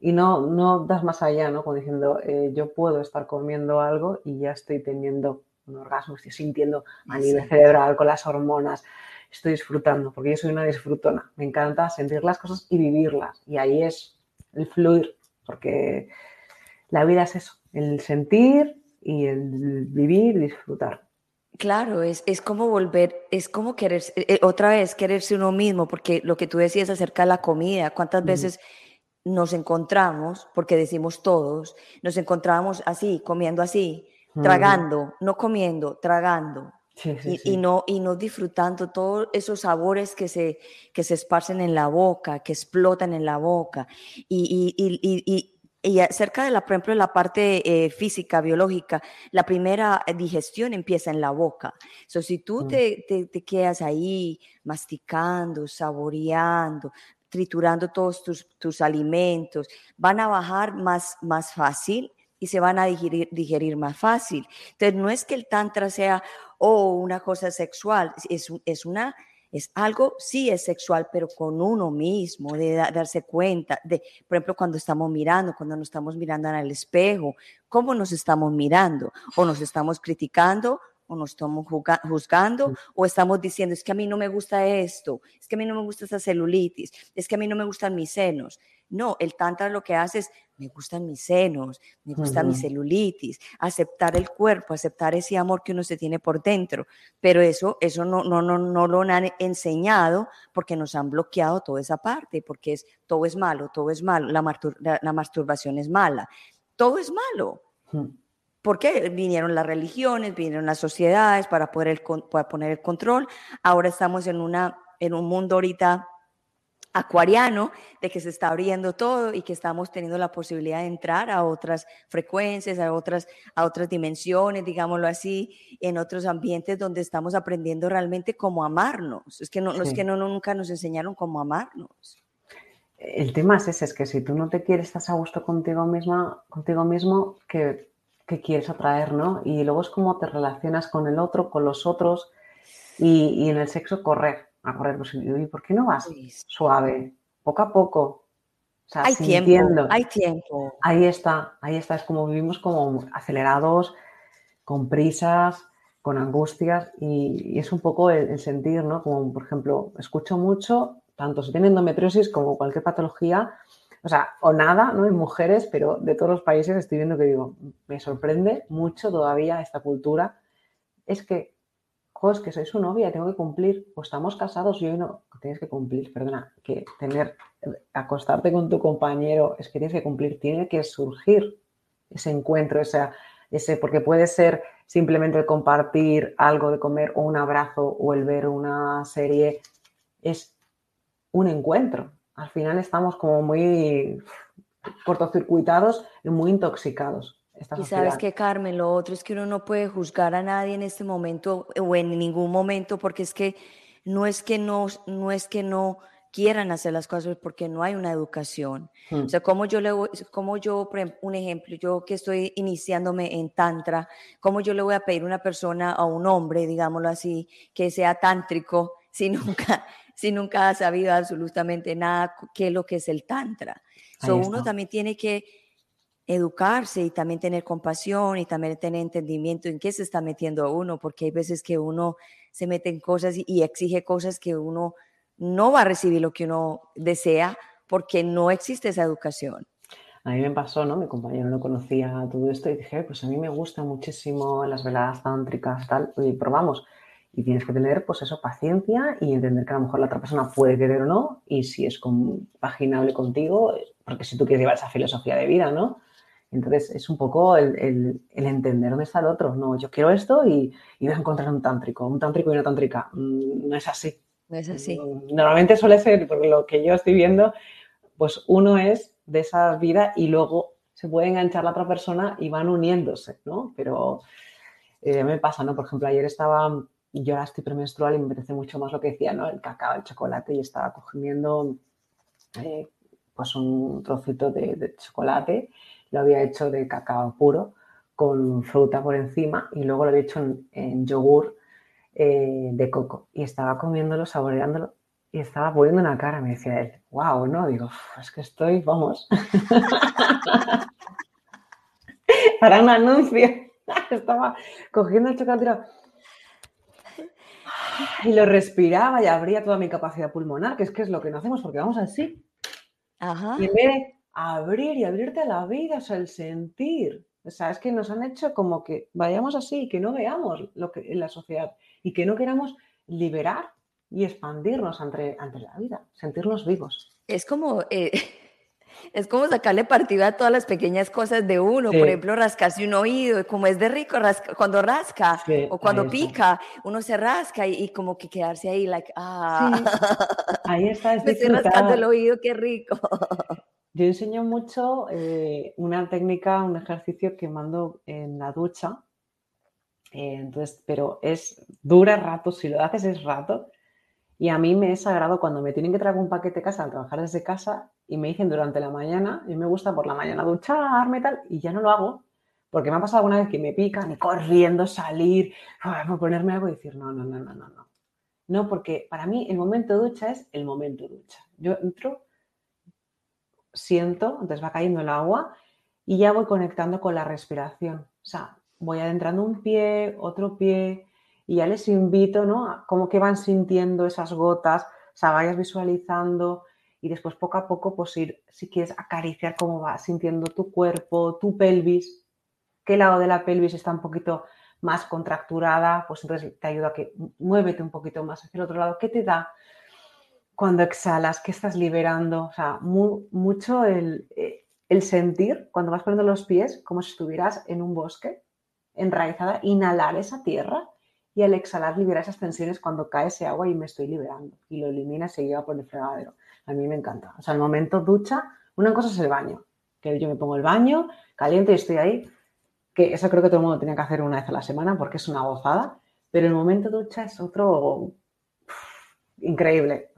y no, no das más allá, ¿no? Como diciendo, eh, yo puedo estar comiendo algo y ya estoy teniendo un orgasmo, estoy sintiendo a nivel cerebral con las hormonas, estoy disfrutando, porque yo soy una disfrutona, me encanta sentir las cosas y vivirlas, y ahí es el fluir, porque la vida es eso, el sentir y el vivir y disfrutar. Claro, es, es como volver, es como querer, eh, otra vez, quererse uno mismo, porque lo que tú decías acerca de la comida, ¿cuántas veces nos encontramos, porque decimos todos, nos encontramos así, comiendo así, tragando, no comiendo, tragando. Y, no, y no disfrutando todos esos sabores que se, que se esparcen en la boca, que explotan en la boca. Y, y, y acerca de la, por ejemplo, la parte eh, física, biológica, la primera digestión empieza en la boca. So, si tú mm. te, te, te, quedas ahí masticando, saboreando, triturando todos tus, tus alimentos, van a bajar más, más fácil y se van a digerir, más fácil. Entonces, no es que el tantra sea oh, una cosa sexual, es, es una es algo, sí es sexual, pero con uno mismo, de darse cuenta, de, por ejemplo, cuando estamos mirando, cuando nos estamos mirando en el espejo, cómo nos estamos mirando, o nos estamos criticando, o nos estamos juzgando, o estamos diciendo, es que a mí no me gusta esto, es que a mí no me gusta esta celulitis, es que a mí no me gustan mis senos. No, el tantra lo que hace es, me gustan mis senos, me gusta mi celulitis, aceptar el cuerpo, aceptar ese amor que uno se tiene por dentro. Pero eso, eso no, no, no, no lo han enseñado porque nos han bloqueado toda esa parte, porque es, todo es malo, todo es malo, la, masturbación es mala, todo es malo. ¿Por qué? Vinieron las religiones, vinieron las sociedades para poder para poner el control. Ahora estamos en, una, en un mundo ahorita acuariano, de que se está abriendo todo y que estamos teniendo la posibilidad de entrar a otras frecuencias, a otras, a otras dimensiones, digámoslo así, en otros ambientes donde estamos aprendiendo realmente cómo amarnos. Es que no, es que no, nunca nos enseñaron cómo amarnos. El tema es ese, es que si tú no te quieres, estás a gusto contigo misma, contigo mismo, que, quieres atraer, ¿no? Y luego es cómo te relacionas con el otro, con los otros, y, y en el sexo correr a correr, pues, ¿y por qué no vas suave, poco a poco? hay tiempo, hay tiempo. Ahí está, ahí está, es como vivimos como acelerados, con prisas, con angustias y, es un poco el, sentir, ¿no? Como, por ejemplo, escucho mucho, tanto si tienen endometriosis como cualquier patología, o sea, o nada, ¿no? En mujeres, pero de todos los países estoy viendo que digo, me sorprende mucho todavía esta cultura, es que es que soy su novia, tengo que cumplir, o estamos casados y hoy no, tienes que cumplir, perdona, que tener, acostarte con tu compañero, es que tienes que cumplir, tiene que surgir ese encuentro, ese, ese, porque puede ser simplemente el compartir algo de comer o un abrazo o el ver una serie, es un encuentro. Al final estamos como muy cortocircuitados y muy intoxicados y sabes que, Carmen, lo otro es que uno no puede juzgar a nadie en este momento o en ningún momento, porque es que no es que no, no es que no quieran hacer las cosas porque no hay una educación. O hmm. sea, como yo le como yo, un ejemplo, yo que estoy iniciándome en tantra, cómo yo le voy a pedir a una persona, a un hombre, digámoslo así, que sea tántrico, si nunca, si nunca ha sabido absolutamente nada qué es lo que es el tantra. So, uno también tiene que educarse y también tener compasión y también tener entendimiento en qué se está metiendo uno, porque hay veces que uno se mete en cosas y, exige cosas que uno no va a recibir lo que uno desea porque no existe esa educación. A mí me pasó, ¿no? Mi compañero no conocía todo esto y dije, pues a mí me gustan muchísimo las veladas tántricas, tal, y probamos. Y tienes que tener, pues eso, paciencia y entender que a lo mejor la otra persona puede querer o no, y si es compaginable contigo, porque si tú quieres llevar esa filosofía de vida, ¿no? Entonces es un poco el, entender dónde está el otro. No, yo quiero esto y, voy a encontrar un tántrico, un tántrico y una tántrica. Mm, no es así. No es así. Mm, normalmente suele ser, por lo que yo estoy viendo, pues uno es de esa vida y luego se puede enganchar la otra persona y van uniéndose, ¿no? Pero eh, me pasa, ¿no? Por ejemplo, ayer estaba, yo ahora estoy premenstrual y me parece mucho más lo que decía, ¿no? El cacao, el chocolate y estaba cogiendo eh, pues un trocito de, chocolate, lo había hecho de cacao puro con fruta por encima y luego lo había hecho en, yogur eh, de coco y estaba comiéndolo, saboreándolo y estaba poniendo una cara, me decía él, wow, ¿no? Digo, es que estoy, vamos, para un anuncio. estaba cogiendo el chocolate y lo respiraba y abría toda mi capacidad pulmonar, que es que es lo que no hacemos porque vamos así. Y en vez de abrir y abrirte a la vida, o sea, el sentir. O sea, es que nos han hecho como que vayamos así, que no veamos lo que en la sociedad y que no queramos liberar y expandirnos ante, ante la vida, sentirnos vivos. Es como, eh, es como sacarle partido a todas las pequeñas cosas de uno. Por ejemplo, rascarse un oído, como es de rico cuando rasca o cuando pica, uno se rasca y, como que quedarse ahí, like, ah, ahí está. Me estoy rascando el oído, qué rico. Yo enseño mucho eh, una técnica, un ejercicio que mando en la ducha. Eh, entonces, pero es dura rato, si lo haces es rato, y a mí me es sagrado cuando me tienen que traer un paquete de casa al trabajar desde casa y me dicen durante la mañana, y me gusta por la mañana ducharme y tal, y ya no lo hago, porque me ha pasado alguna vez que me pican y corriendo salir, por ponerme algo y decir, no, no, no, no, no, no. No, porque para mí el momento ducha es el momento ducha. Yo entro, siento, entonces va cayendo el agua y ya voy conectando con la respiración. O sea, voy adentrando un pie, otro pie, y ya les invito, ¿no? A cómo que van sintiendo esas gotas, o sea, vayas visualizando y después poco a poco, pues ir, si quieres, acariciar cómo va sintiendo tu cuerpo, tu pelvis, qué lado de la pelvis está un poquito más contracturada, pues entonces te ayuda a que muévete un poquito más hacia el otro lado. ¿Qué te da cuando exhalas? ¿Qué estás liberando? O sea, mucho el, eh, el sentir cuando vas poniendo los pies como si estuvieras en un bosque enraizada, inhalar esa tierra y al exhalar libera esas tensiones cuando cae ese agua y me estoy liberando y lo elimina y se lleva por el fregadero. A mí me encanta. O sea, el momento ducha, una cosa es el baño, que yo me pongo el baño caliente y estoy ahí, que eso creo que todo el mundo tenía que hacer una vez a la semana porque es una gozada, pero el momento ducha es otro increíble.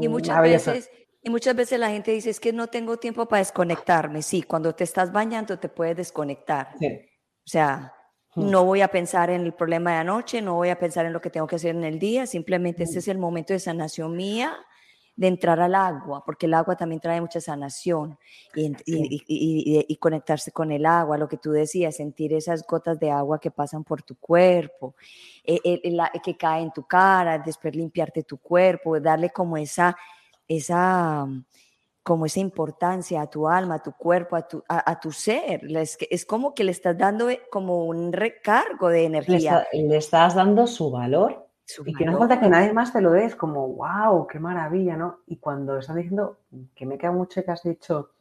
y muchas veces y muchas veces la gente dice, es que no tengo tiempo para desconectarme. Sí, cuando te estás bañando te puedes desconectar. Sí. O sea, no voy a pensar en el problema de anoche, no voy a pensar en lo que tengo que hacer en el día, simplemente este es el momento de sanación mía, de entrar al agua, porque el agua también trae mucha sanación y, conectarse con el agua, lo que tú decías, sentir esas gotas de agua que pasan por tu cuerpo, eh, eh, que cae en tu cara, después limpiarte tu cuerpo, darle como esa, esa, como esa importancia a tu alma, a tu cuerpo, a tu, a, tu ser. Es, es, como que le estás dando eh, como un recargo de energía. Le, estás dando su valor y que no falta que nadie más te lo dé. Es como, wow, qué maravilla, ¿no? Y cuando están diciendo, que me queda mucho que has dicho,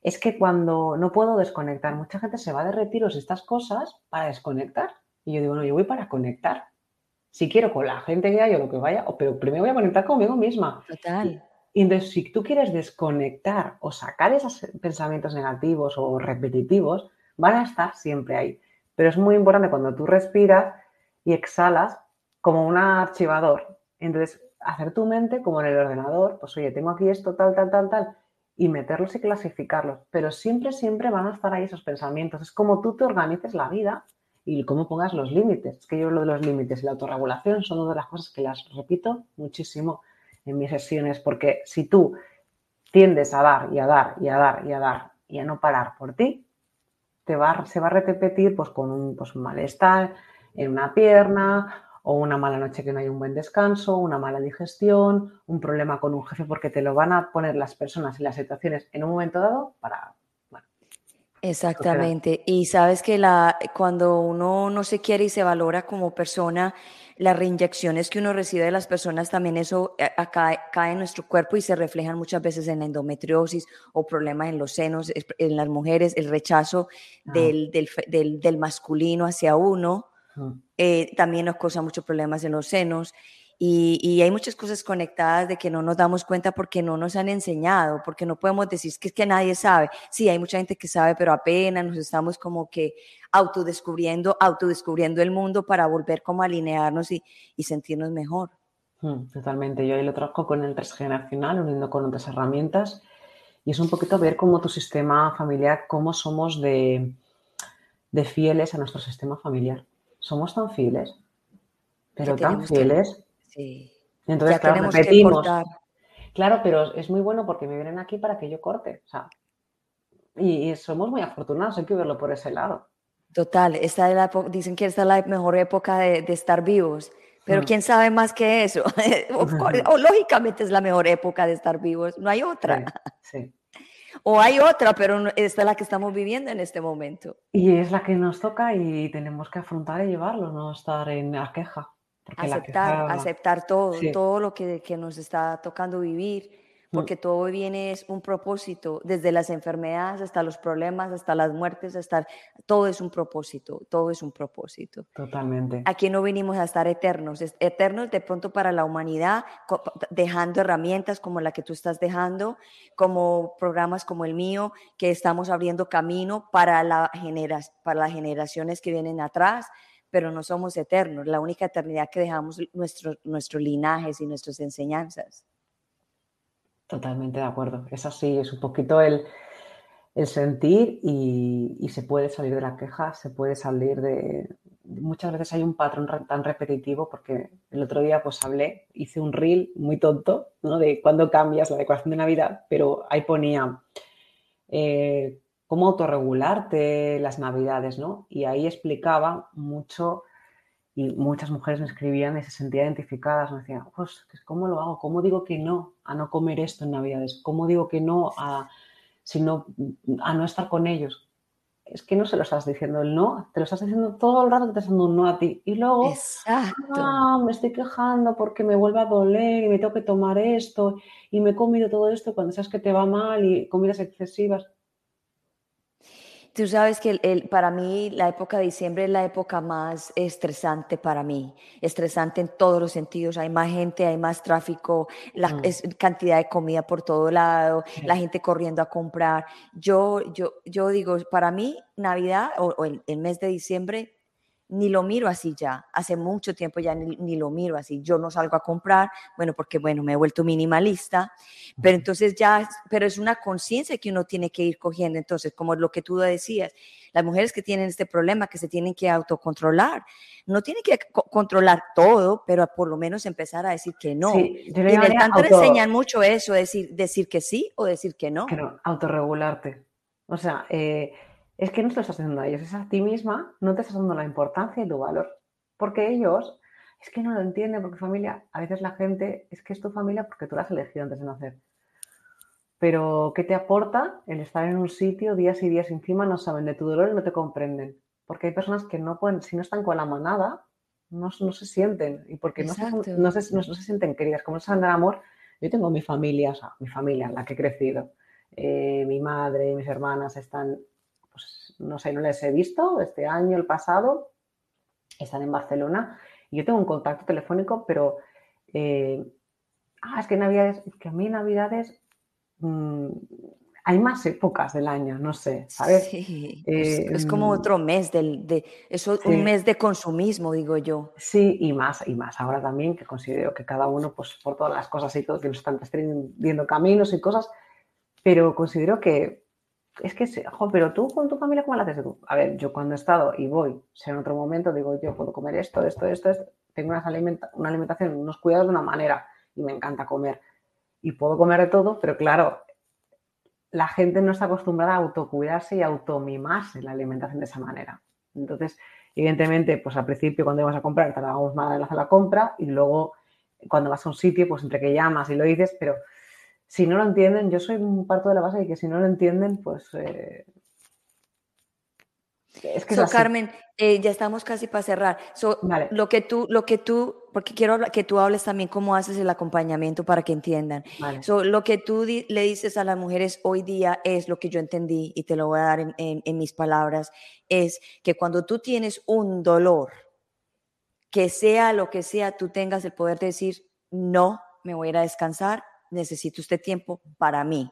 es que cuando no puedo desconectar, mucha gente se va de retiros estas cosas para desconectar. Y yo digo, no, yo voy para conectar. Si quiero con la gente que hay o lo que vaya, pero primero voy a conectar conmigo misma. Total. Y entonces, si tú quieres desconectar o sacar esos pensamientos negativos o repetitivos, van a estar siempre ahí. Pero es muy importante cuando tú respiras y exhalas como un archivador. Entonces, hacer tu mente como en el ordenador, pues oye, tengo aquí esto, tal, tal, tal, tal, y meterlos y clasificarlos. Pero siempre, siempre van a estar ahí esos pensamientos. Es como tú te organices la vida y cómo pongas los límites. Es que yo lo de los límites y la autorregulación son una de las cosas que las repito muchísimo en mis sesiones, porque si tú tiendes a dar y a dar y a dar y a dar y a no parar por ti, te va, se va a repetir pues, con un, pues, un malestar en una pierna o una mala noche que no hay un buen descanso, una mala digestión, un problema con un jefe, porque te lo van a poner las personas y las situaciones en un momento dado para... Exactamente. Y sabes que la, cuando uno no se quiere y se valora como persona, las reinyecciones que uno recibe de las personas también eso eh, cae, cae, en nuestro cuerpo y se reflejan muchas veces en la endometriosis o problemas en los senos, en las mujeres, el rechazo del, del, del, del, masculino hacia uno eh, también nos causa muchos problemas en los senos. Y, y, hay muchas cosas conectadas de que no nos damos cuenta porque no nos han enseñado, porque no podemos decir que es que nadie sabe. Sí, hay mucha gente que sabe, pero apenas nos estamos como que autodescubriendo, autodescubriendo el mundo para volver como a alinearnos y, y sentirnos mejor. Totalmente. Yo ahí lo trabajo con el transgeneracional, uniendo con otras herramientas. Y es un poquito ver cómo tu sistema familiar, cómo somos de, de fieles a nuestro sistema familiar somos tan fieles, pero tan fieles. Sí. Entonces, claro, repetimos. Claro, pero es muy bueno porque me vienen aquí para que yo corte. O sea, y, somos muy afortunados, hay que verlo por ese lado. Total, esta es la, dicen que esta es la mejor época de, estar vivos, pero mm. ¿quién sabe más que eso? o, lógicamente es la mejor época de estar vivos, no hay otra. sí. O hay otra, pero esta es la que estamos viviendo en este momento. Y es la que nos toca y tenemos que afrontar y llevarlo, no estar en la queja. Aceptar, aceptar todo, todo lo que, que nos está tocando vivir Mm. porque todo viene es un propósito, desde las enfermedades hasta los problemas, hasta las muertes, hasta todo es un propósito, todo es un propósito. Totalmente. Aquí no venimos a estar eternos, eternos de pronto para la humanidad, dejando herramientas como la que tú estás dejando, como programas como el mío, que estamos abriendo camino para, la para las generaciones que vienen atrás pero no somos eternos. La única eternidad que dejamos nuestros nuestros linajes y nuestras enseñanzas. Totalmente de acuerdo. Es así, es un poquito el, sentir y, se puede salir de la queja, se puede salir de... Muchas veces hay un patrón tan repetitivo porque el otro día pues hablé, hice un reel muy tonto, ¿no? De cuándo cambias la decoración de Navidad, pero ahí ponía eh, cómo autorregularte las Navidades, ¿no? Y ahí explicaba mucho y muchas mujeres me escribían y se sentían identificadas. Me decían, pues, ¿cómo lo hago? ¿Cómo digo que no a no comer esto en Navidades? ¿Cómo digo que no a, sino, a no estar con ellos? Es que no se lo estás diciendo el no, te lo estás diciendo todo el rato, te estás dando un no a ti. Y luego, ah, me estoy quejando porque me vuelve a doler y me tengo que tomar esto y me he comido todo esto cuando sabes que te va mal y comidas excesivas. Tú sabes que el, para mí la época de diciembre es la época más estresante para mí, estresante en todos los sentidos. Hay más gente, hay más tráfico, la mm. cantidad de comida por todo lado, la gente corriendo a comprar. Yo, yo, yo digo, para mí Navidad o, el, el mes de diciembre ni lo miro así ya. Hace mucho tiempo ya ni, lo miro así. Yo no salgo a comprar, bueno, porque bueno, me he vuelto minimalista, pero entonces ya, pero es una conciencia que uno tiene que ir cogiendo. Entonces, como lo que tú decías, las mujeres que tienen este problema, que se tienen que autocontrolar, no tienen que controlar todo, pero por lo menos empezar a decir que no. y en el tanto enseñan mucho eso, decir, decir que sí o decir que no. Pero autorregularte. O sea, eh, es que no te lo estás haciendo a ellos, es a ti misma, no te estás dando la importancia y tu valor. Porque ellos, es que no lo entienden, porque familia, a veces la gente, es que es tu familia porque tú la has elegido antes de nacer. Pero, ¿qué te aporta el estar en un sitio días y días encima? No saben de tu dolor y no te comprenden. Porque hay personas que no pueden, si no están con la manada, no, se sienten. Y porque no se, no, se, sienten queridas, como no saben del amor. Yo tengo mi familia, o sea, mi familia, la que he crecido. Eh, mi madre y mis hermanas están no sé, no les he visto este año, el pasado, están en Barcelona y yo tengo un contacto telefónico, pero, eh, ah, es que Navidades, que a mí Navidades mm, hay más épocas del año, no sé, ¿sabes? Sí, es, como mm, otro mes, del, de, es un mes de consumismo, digo yo. Sí, y más, y más ahora también, que considero que cada uno, pues por todas las cosas y todo, que nos están viendo caminos y cosas, pero considero que es que, pero tú con tu familia, ¿cómo lo haces tú? A ver, yo cuando he estado y voy, sea en otro momento, digo, yo puedo comer esto, esto, esto, esto tengo una alimentación, unos cuidados de una manera y me encanta comer. Y puedo comer de todo, pero claro, la gente no está acostumbrada a autocuidarse y automimarse la alimentación de esa manera. Entonces, evidentemente, pues al principio cuando íbamos a comprar tardábamos más en hacer la compra y luego cuando vas a un sitio, pues entre que llamas y lo dices, pero si no lo entienden, yo soy un parto de la base de que si no lo entienden, pues eh, es que Carmen, eh, ya estamos casi para cerrar. Lo que tú, lo que tú, porque quiero que tú hables también cómo haces el acompañamiento para que entiendan. lo que tú le dices a las mujeres hoy día es lo que yo entendí y te lo voy a dar en, en mis palabras, es que cuando tú tienes un dolor, que sea lo que sea, tú tengas el poder de decir, no, me voy a ir a descansar, necesito este tiempo para mí,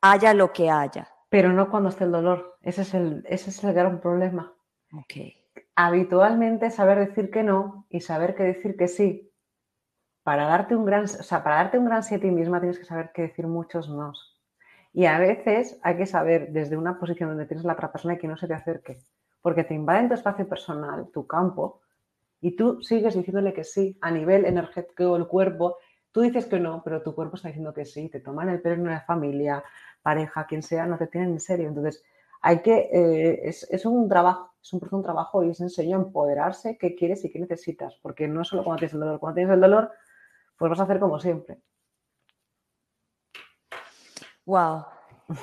haya lo que haya pero no cuando esté el dolor. Ese es el, ese es el gran problema. Okay. Habitualmente saber decir que no y saber que decir que sí. Para darte un gran, o sea, para darte un gran sí a ti misma tienes que saber que decir muchos no. Y a veces hay que saber desde una posición donde tienes la otra persona y que no se te acerque, porque te invaden tu espacio personal, tu campo, y tú sigues diciéndole que sí a nivel energético el cuerpo. Tú dices que no, pero tu cuerpo está diciendo que sí, te toman el pelo en la familia, pareja, quien sea, no te tienen en serio. Entonces, hay que, eh, es, un trabajo, es un, un trabajo y es enseño a empoderarse qué quieres y qué necesitas, porque no es solo cuando tienes el dolor, cuando tienes el dolor, pues vas a hacer como siempre. Wow.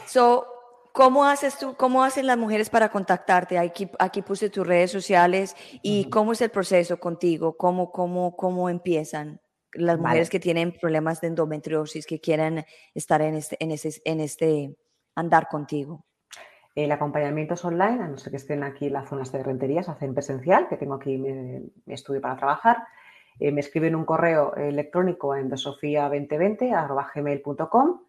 So, ¿cómo haces tú, cómo hacen las mujeres para contactarte? Aquí, aquí puse tus redes sociales y cómo es el proceso contigo, cómo, cómo, cómo empiezan las mujeres que tienen problemas de endometriosis, que quieran estar en este, en ese, en este andar contigo? El acompañamiento es online, a no ser que estén aquí en las zonas de renterías, hacen presencial, que tengo aquí mi, estudio para trabajar. Eh, me escriben un correo electrónico en dosofia2020.gmail.com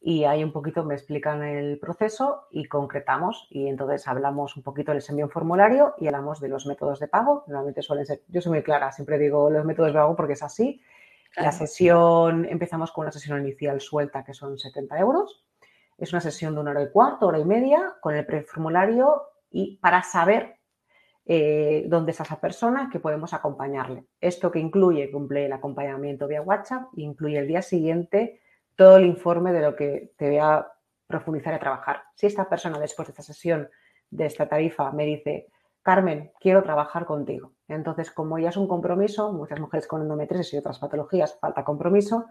y ahí un poquito me explican el proceso y concretamos y entonces hablamos un poquito, les envío un formulario y hablamos de los métodos de pago. Normalmente suelen ser, yo soy muy clara, siempre digo los métodos de pago porque es así. La sesión, empezamos con una sesión inicial suelta que son 70 euros. Es una sesión de una hora y cuarto, hora y media, con el preformulario y para saber eh, dónde está esa persona que podemos acompañarle. Esto que incluye, cumple el acompañamiento vía WhatsApp, incluye el día siguiente todo el informe de lo que te voy a profundizar y trabajar. Si esta persona después de esta sesión, de esta tarifa, me dice, Carmen, quiero trabajar contigo. Entonces, como ya es un compromiso, muchas mujeres con endometriosis y otras patologías falta compromiso,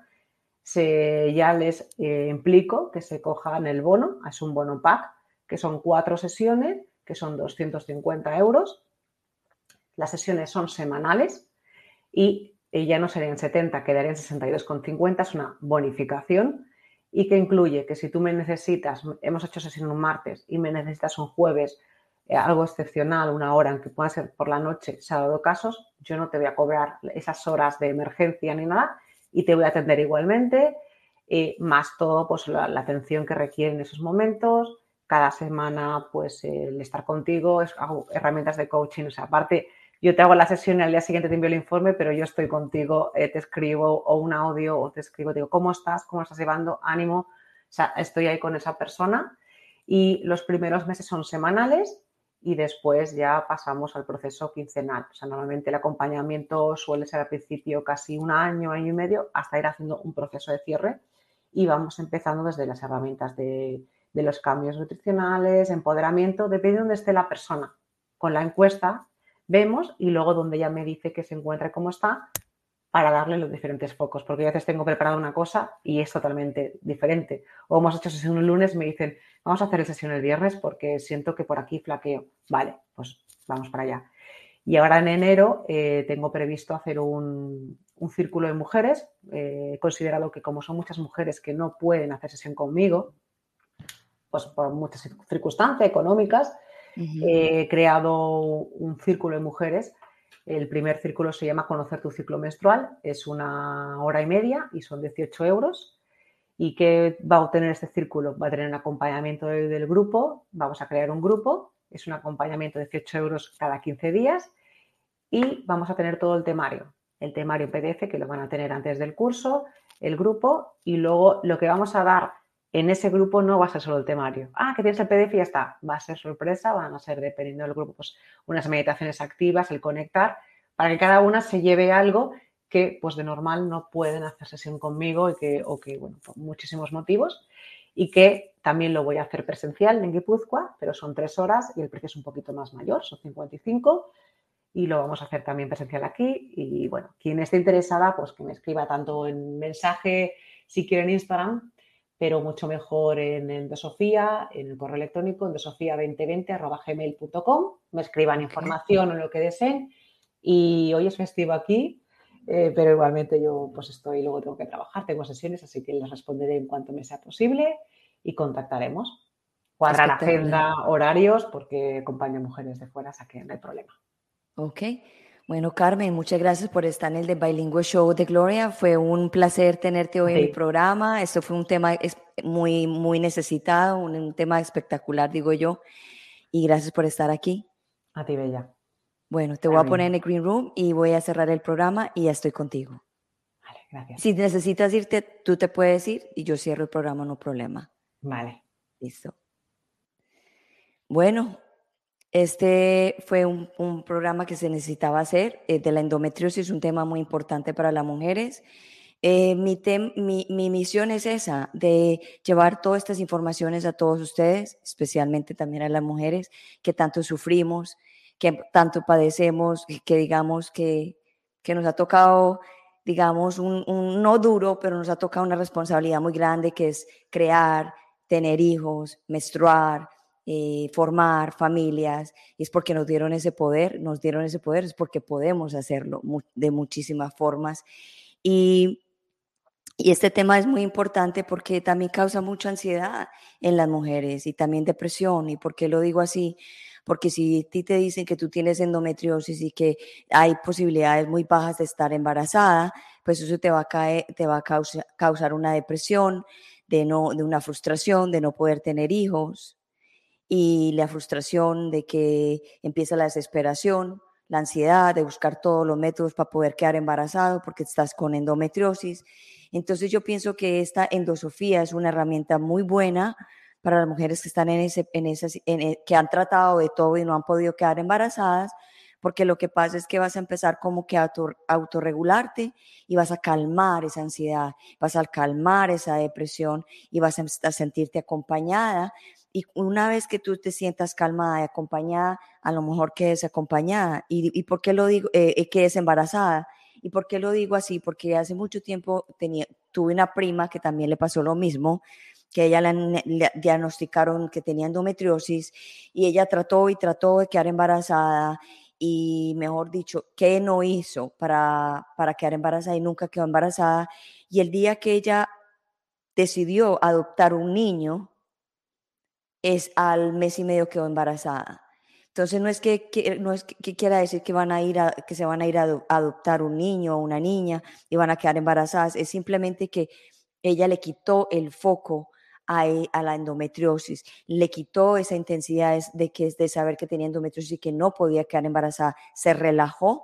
ya les eh, implico que se cojan el bono, es un bono pack, que son cuatro sesiones, que son 250 euros. Las sesiones son semanales y y ya no serían 70, quedarían 62,50, es una bonificación y que incluye que si tú me necesitas, hemos hecho sesión un martes y me necesitas un jueves, eh, algo excepcional, una hora, aunque pueda ser por la noche, se ha dado casos, yo no te voy a cobrar esas horas de emergencia ni nada y te voy a atender igualmente, eh, más todo pues la, atención que requiere en esos momentos, cada semana pues el estar contigo, es, hago herramientas de coaching, o sea, aparte yo te hago la sesión y al día siguiente te envío el informe, pero yo estoy contigo, eh, te escribo o un audio o te escribo, digo, ¿cómo estás? ¿Cómo estás llevando? Ánimo. O sea, estoy ahí con esa persona y los primeros meses son semanales y después ya pasamos al proceso quincenal. O sea, normalmente el acompañamiento suele ser al principio casi un año, año y medio, hasta ir haciendo un proceso de cierre y vamos empezando desde las herramientas de, de los cambios nutricionales, empoderamiento, depende de dónde esté la persona. Con la encuesta vemos y luego donde ella me dice que se encuentra cómo está para darle los diferentes focos, porque a veces tengo preparada una cosa y es totalmente diferente. O hemos hecho sesión el lunes, me dicen, vamos a hacer sesión el viernes porque siento que por aquí flaqueo. Vale, pues vamos para allá. Y ahora en enero eh, tengo previsto hacer un, círculo de mujeres. Eh, considerado que como son muchas mujeres que no pueden hacer sesión conmigo, pues por muchas circunstancias económicas, He creado un círculo de mujeres. El primer círculo se llama Conocer tu ciclo menstrual. Es una hora y media y son 18 euros. ¿Y qué va a obtener este círculo? Va a tener un acompañamiento del grupo. Vamos a crear un grupo. Es un acompañamiento de 18 euros cada 15 días. Y vamos a tener todo el temario. El temario PDF que lo van a tener antes del curso, el grupo. Y luego lo que vamos a dar en ese grupo no va a ser solo el temario. Ah, que tienes el PDF y ya está. Va a ser sorpresa, van a ser, dependiendo del grupo, pues unas meditaciones activas, el conectar, para que cada una se lleve algo que pues de normal no pueden hacer sesión conmigo y que, o que, bueno, por muchísimos motivos. y que también lo voy a hacer presencial en Guipúzcoa, pero son tres horas y el precio es un poquito más mayor, son 55 y lo vamos a hacer también presencial aquí. Y bueno, quien esté interesada, pues que me escriba tanto en mensaje, si quiere en Instagram, pero mucho mejor en, en Sofía, en el correo electrónico, en desofía2020.gmail.com, me escriban información o lo que deseen. Y hoy es festivo aquí, eh, pero igualmente yo pues estoy, luego tengo que trabajar, tengo sesiones, así que les responderé en cuanto me sea posible y contactaremos. Cuadrar agenda, horarios, porque acompaño mujeres de fuera, o sea que no hay problema. Ok. Bueno, Carmen, muchas gracias por estar en el The Bilingual Show de Gloria. Fue un placer tenerte hoy en mi programa. Esto fue un tema muy, muy necesitado, un, tema espectacular, digo yo. Y gracias por estar aquí. A ti, Bella. Bueno, te voy a poner en el Green Room y voy a cerrar el programa y ya estoy contigo. Vale, gracias. Si necesitas irte, tú te puedes ir y yo cierro el programa, no problema. Vale. Listo. Bueno, este fue un, programa que se necesitaba hacer eh, de la endometriosis, un tema muy importante para las mujeres. Eh, mi, mi, misión es esa, de llevar todas estas informaciones a todos ustedes, especialmente también a las mujeres que tanto sufrimos, que tanto padecemos, que digamos que, que nos ha tocado, digamos, un, un, no duro, pero nos ha tocado una responsabilidad muy grande que es crear, tener hijos, menstruar, eh, formar familias, es porque nos dieron ese poder, nos dieron ese poder, es porque podemos hacerlo de muchísimas formas. Y, y este tema es muy importante porque también causa mucha ansiedad en las mujeres y también depresión. ¿Y por qué lo digo así? Porque si a ti te dicen que tú tienes endometriosis y que hay posibilidades muy bajas de estar embarazada, pues eso te va a, caer, te va a causar una depresión, de, no, de una frustración, de no poder tener hijos, y la frustración de que empieza la desesperación, la ansiedad de buscar todos los métodos para poder quedar embarazado porque estás con endometriosis. Entonces yo pienso que esta endosofía es una herramienta muy buena para las mujeres que están en ese, en esas, e, que han tratado de todo y no han podido quedar embarazadas, porque lo que pasa es que vas a empezar como que a autorregularte y vas a calmar esa ansiedad, vas a calmar esa depresión y vas a sentirte acompañada y una vez que tú te sientas calmada y acompañada, a lo mejor que es acompañada. ¿Y, por qué lo digo? Eh, eh, que es embarazada. ¿Y por qué lo digo así? Porque hace mucho tiempo tenía, tuve una prima que también le pasó lo mismo, que ella le, diagnosticaron que tenía endometriosis y ella trató y trató de quedar embarazada y mejor dicho, ¿qué no hizo para, para quedar embarazada y nunca quedó embarazada? Y el día que ella decidió adoptar un niño, es al mes y medio quedó embarazada. Entonces no es que, no es que, quiera decir que van a ir que se van a ir a adoptar un niño o una niña y van a quedar embarazadas, es simplemente que ella le quitó el foco a, e, a, la endometriosis, le quitó esa intensidad de que de saber que tenía endometriosis y que no podía quedar embarazada, se relajó,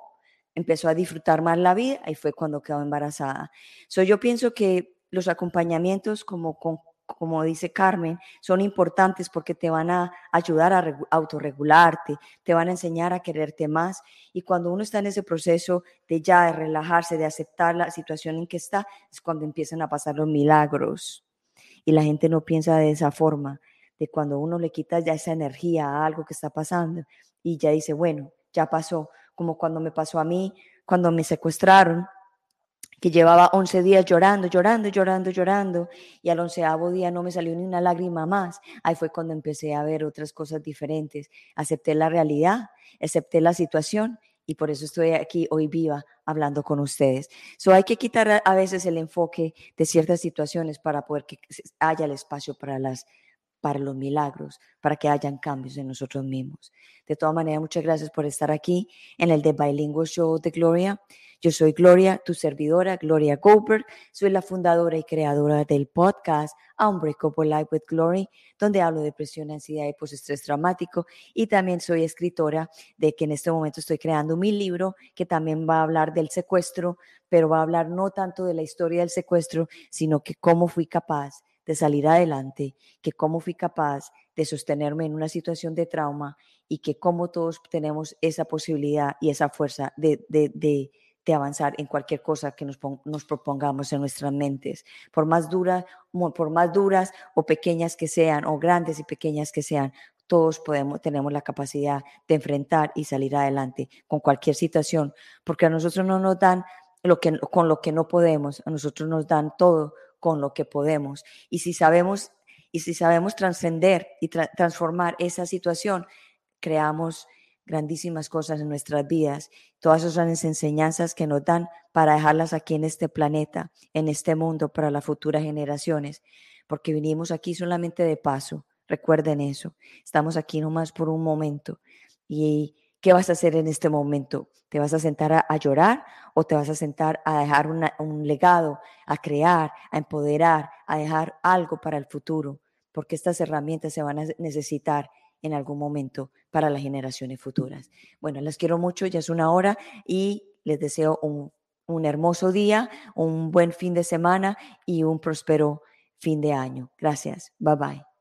empezó a disfrutar más la vida y fue cuando quedó embarazada. So, yo pienso que los acompañamientos como con como dice Carmen, son importantes porque te van a ayudar a autorregularte, te van a enseñar a quererte más. Y cuando uno está en ese proceso de ya de relajarse, de aceptar la situación en que está, es cuando empiezan a pasar los milagros. Y la gente no piensa de esa forma, de cuando uno le quita ya esa energía a algo que está pasando y ya dice, bueno, ya pasó, como cuando me pasó a mí, cuando me secuestraron que llevaba 11 días llorando, llorando, llorando, llorando, y al onceavo día no me salió ni una lágrima más. Ahí fue cuando empecé a ver otras cosas diferentes. Acepté la realidad, acepté la situación y por eso estoy aquí hoy viva hablando con ustedes. So hay que quitar a veces el enfoque de ciertas situaciones para poder que haya el espacio para las para los milagros, para que hayan cambios en nosotros mismos. De todas maneras, muchas gracias por estar aquí en el The Bilingual Show de Gloria. Yo soy Gloria, tu servidora, Gloria Goldberg. Soy la fundadora y creadora del podcast Unbreakable Life with Glory, donde hablo de depresión, ansiedad y postestrés traumático. Y también soy escritora de que en este momento estoy creando mi libro que también va a hablar del secuestro, pero va a hablar no tanto de la historia del secuestro, sino que cómo fui capaz de salir adelante, que cómo fui capaz de sostenerme en una situación de trauma y que cómo todos tenemos esa posibilidad y esa fuerza de, de, de avanzar en cualquier cosa que nos, nos propongamos en nuestras mentes, por más duras, por más duras o pequeñas que sean, o grandes y pequeñas que sean, todos podemos, tenemos la capacidad de enfrentar y salir adelante con cualquier situación, porque a nosotros no nos dan lo que, con lo que no podemos, a nosotros nos dan todo con lo que podemos. Y si sabemos, y si sabemos trascender y transformar esa situación, creamos grandísimas cosas en nuestras vidas. Todas esas enseñanzas que nos dan para dejarlas aquí en este planeta, en este mundo, para las futuras generaciones, porque vinimos aquí solamente de paso. Recuerden eso. Estamos aquí nomás por un momento. ¿Y qué vas a hacer en este momento? ¿Te vas a sentar a, llorar o te vas a sentar a dejar un legado, a crear, a empoderar, a dejar algo para el futuro? Porque estas herramientas se van a necesitar en algún momento para las generaciones futuras. Bueno, las quiero mucho, ya es una hora y les deseo un, un hermoso día, un buen fin de semana y un próspero fin de año. Gracias. Bye bye.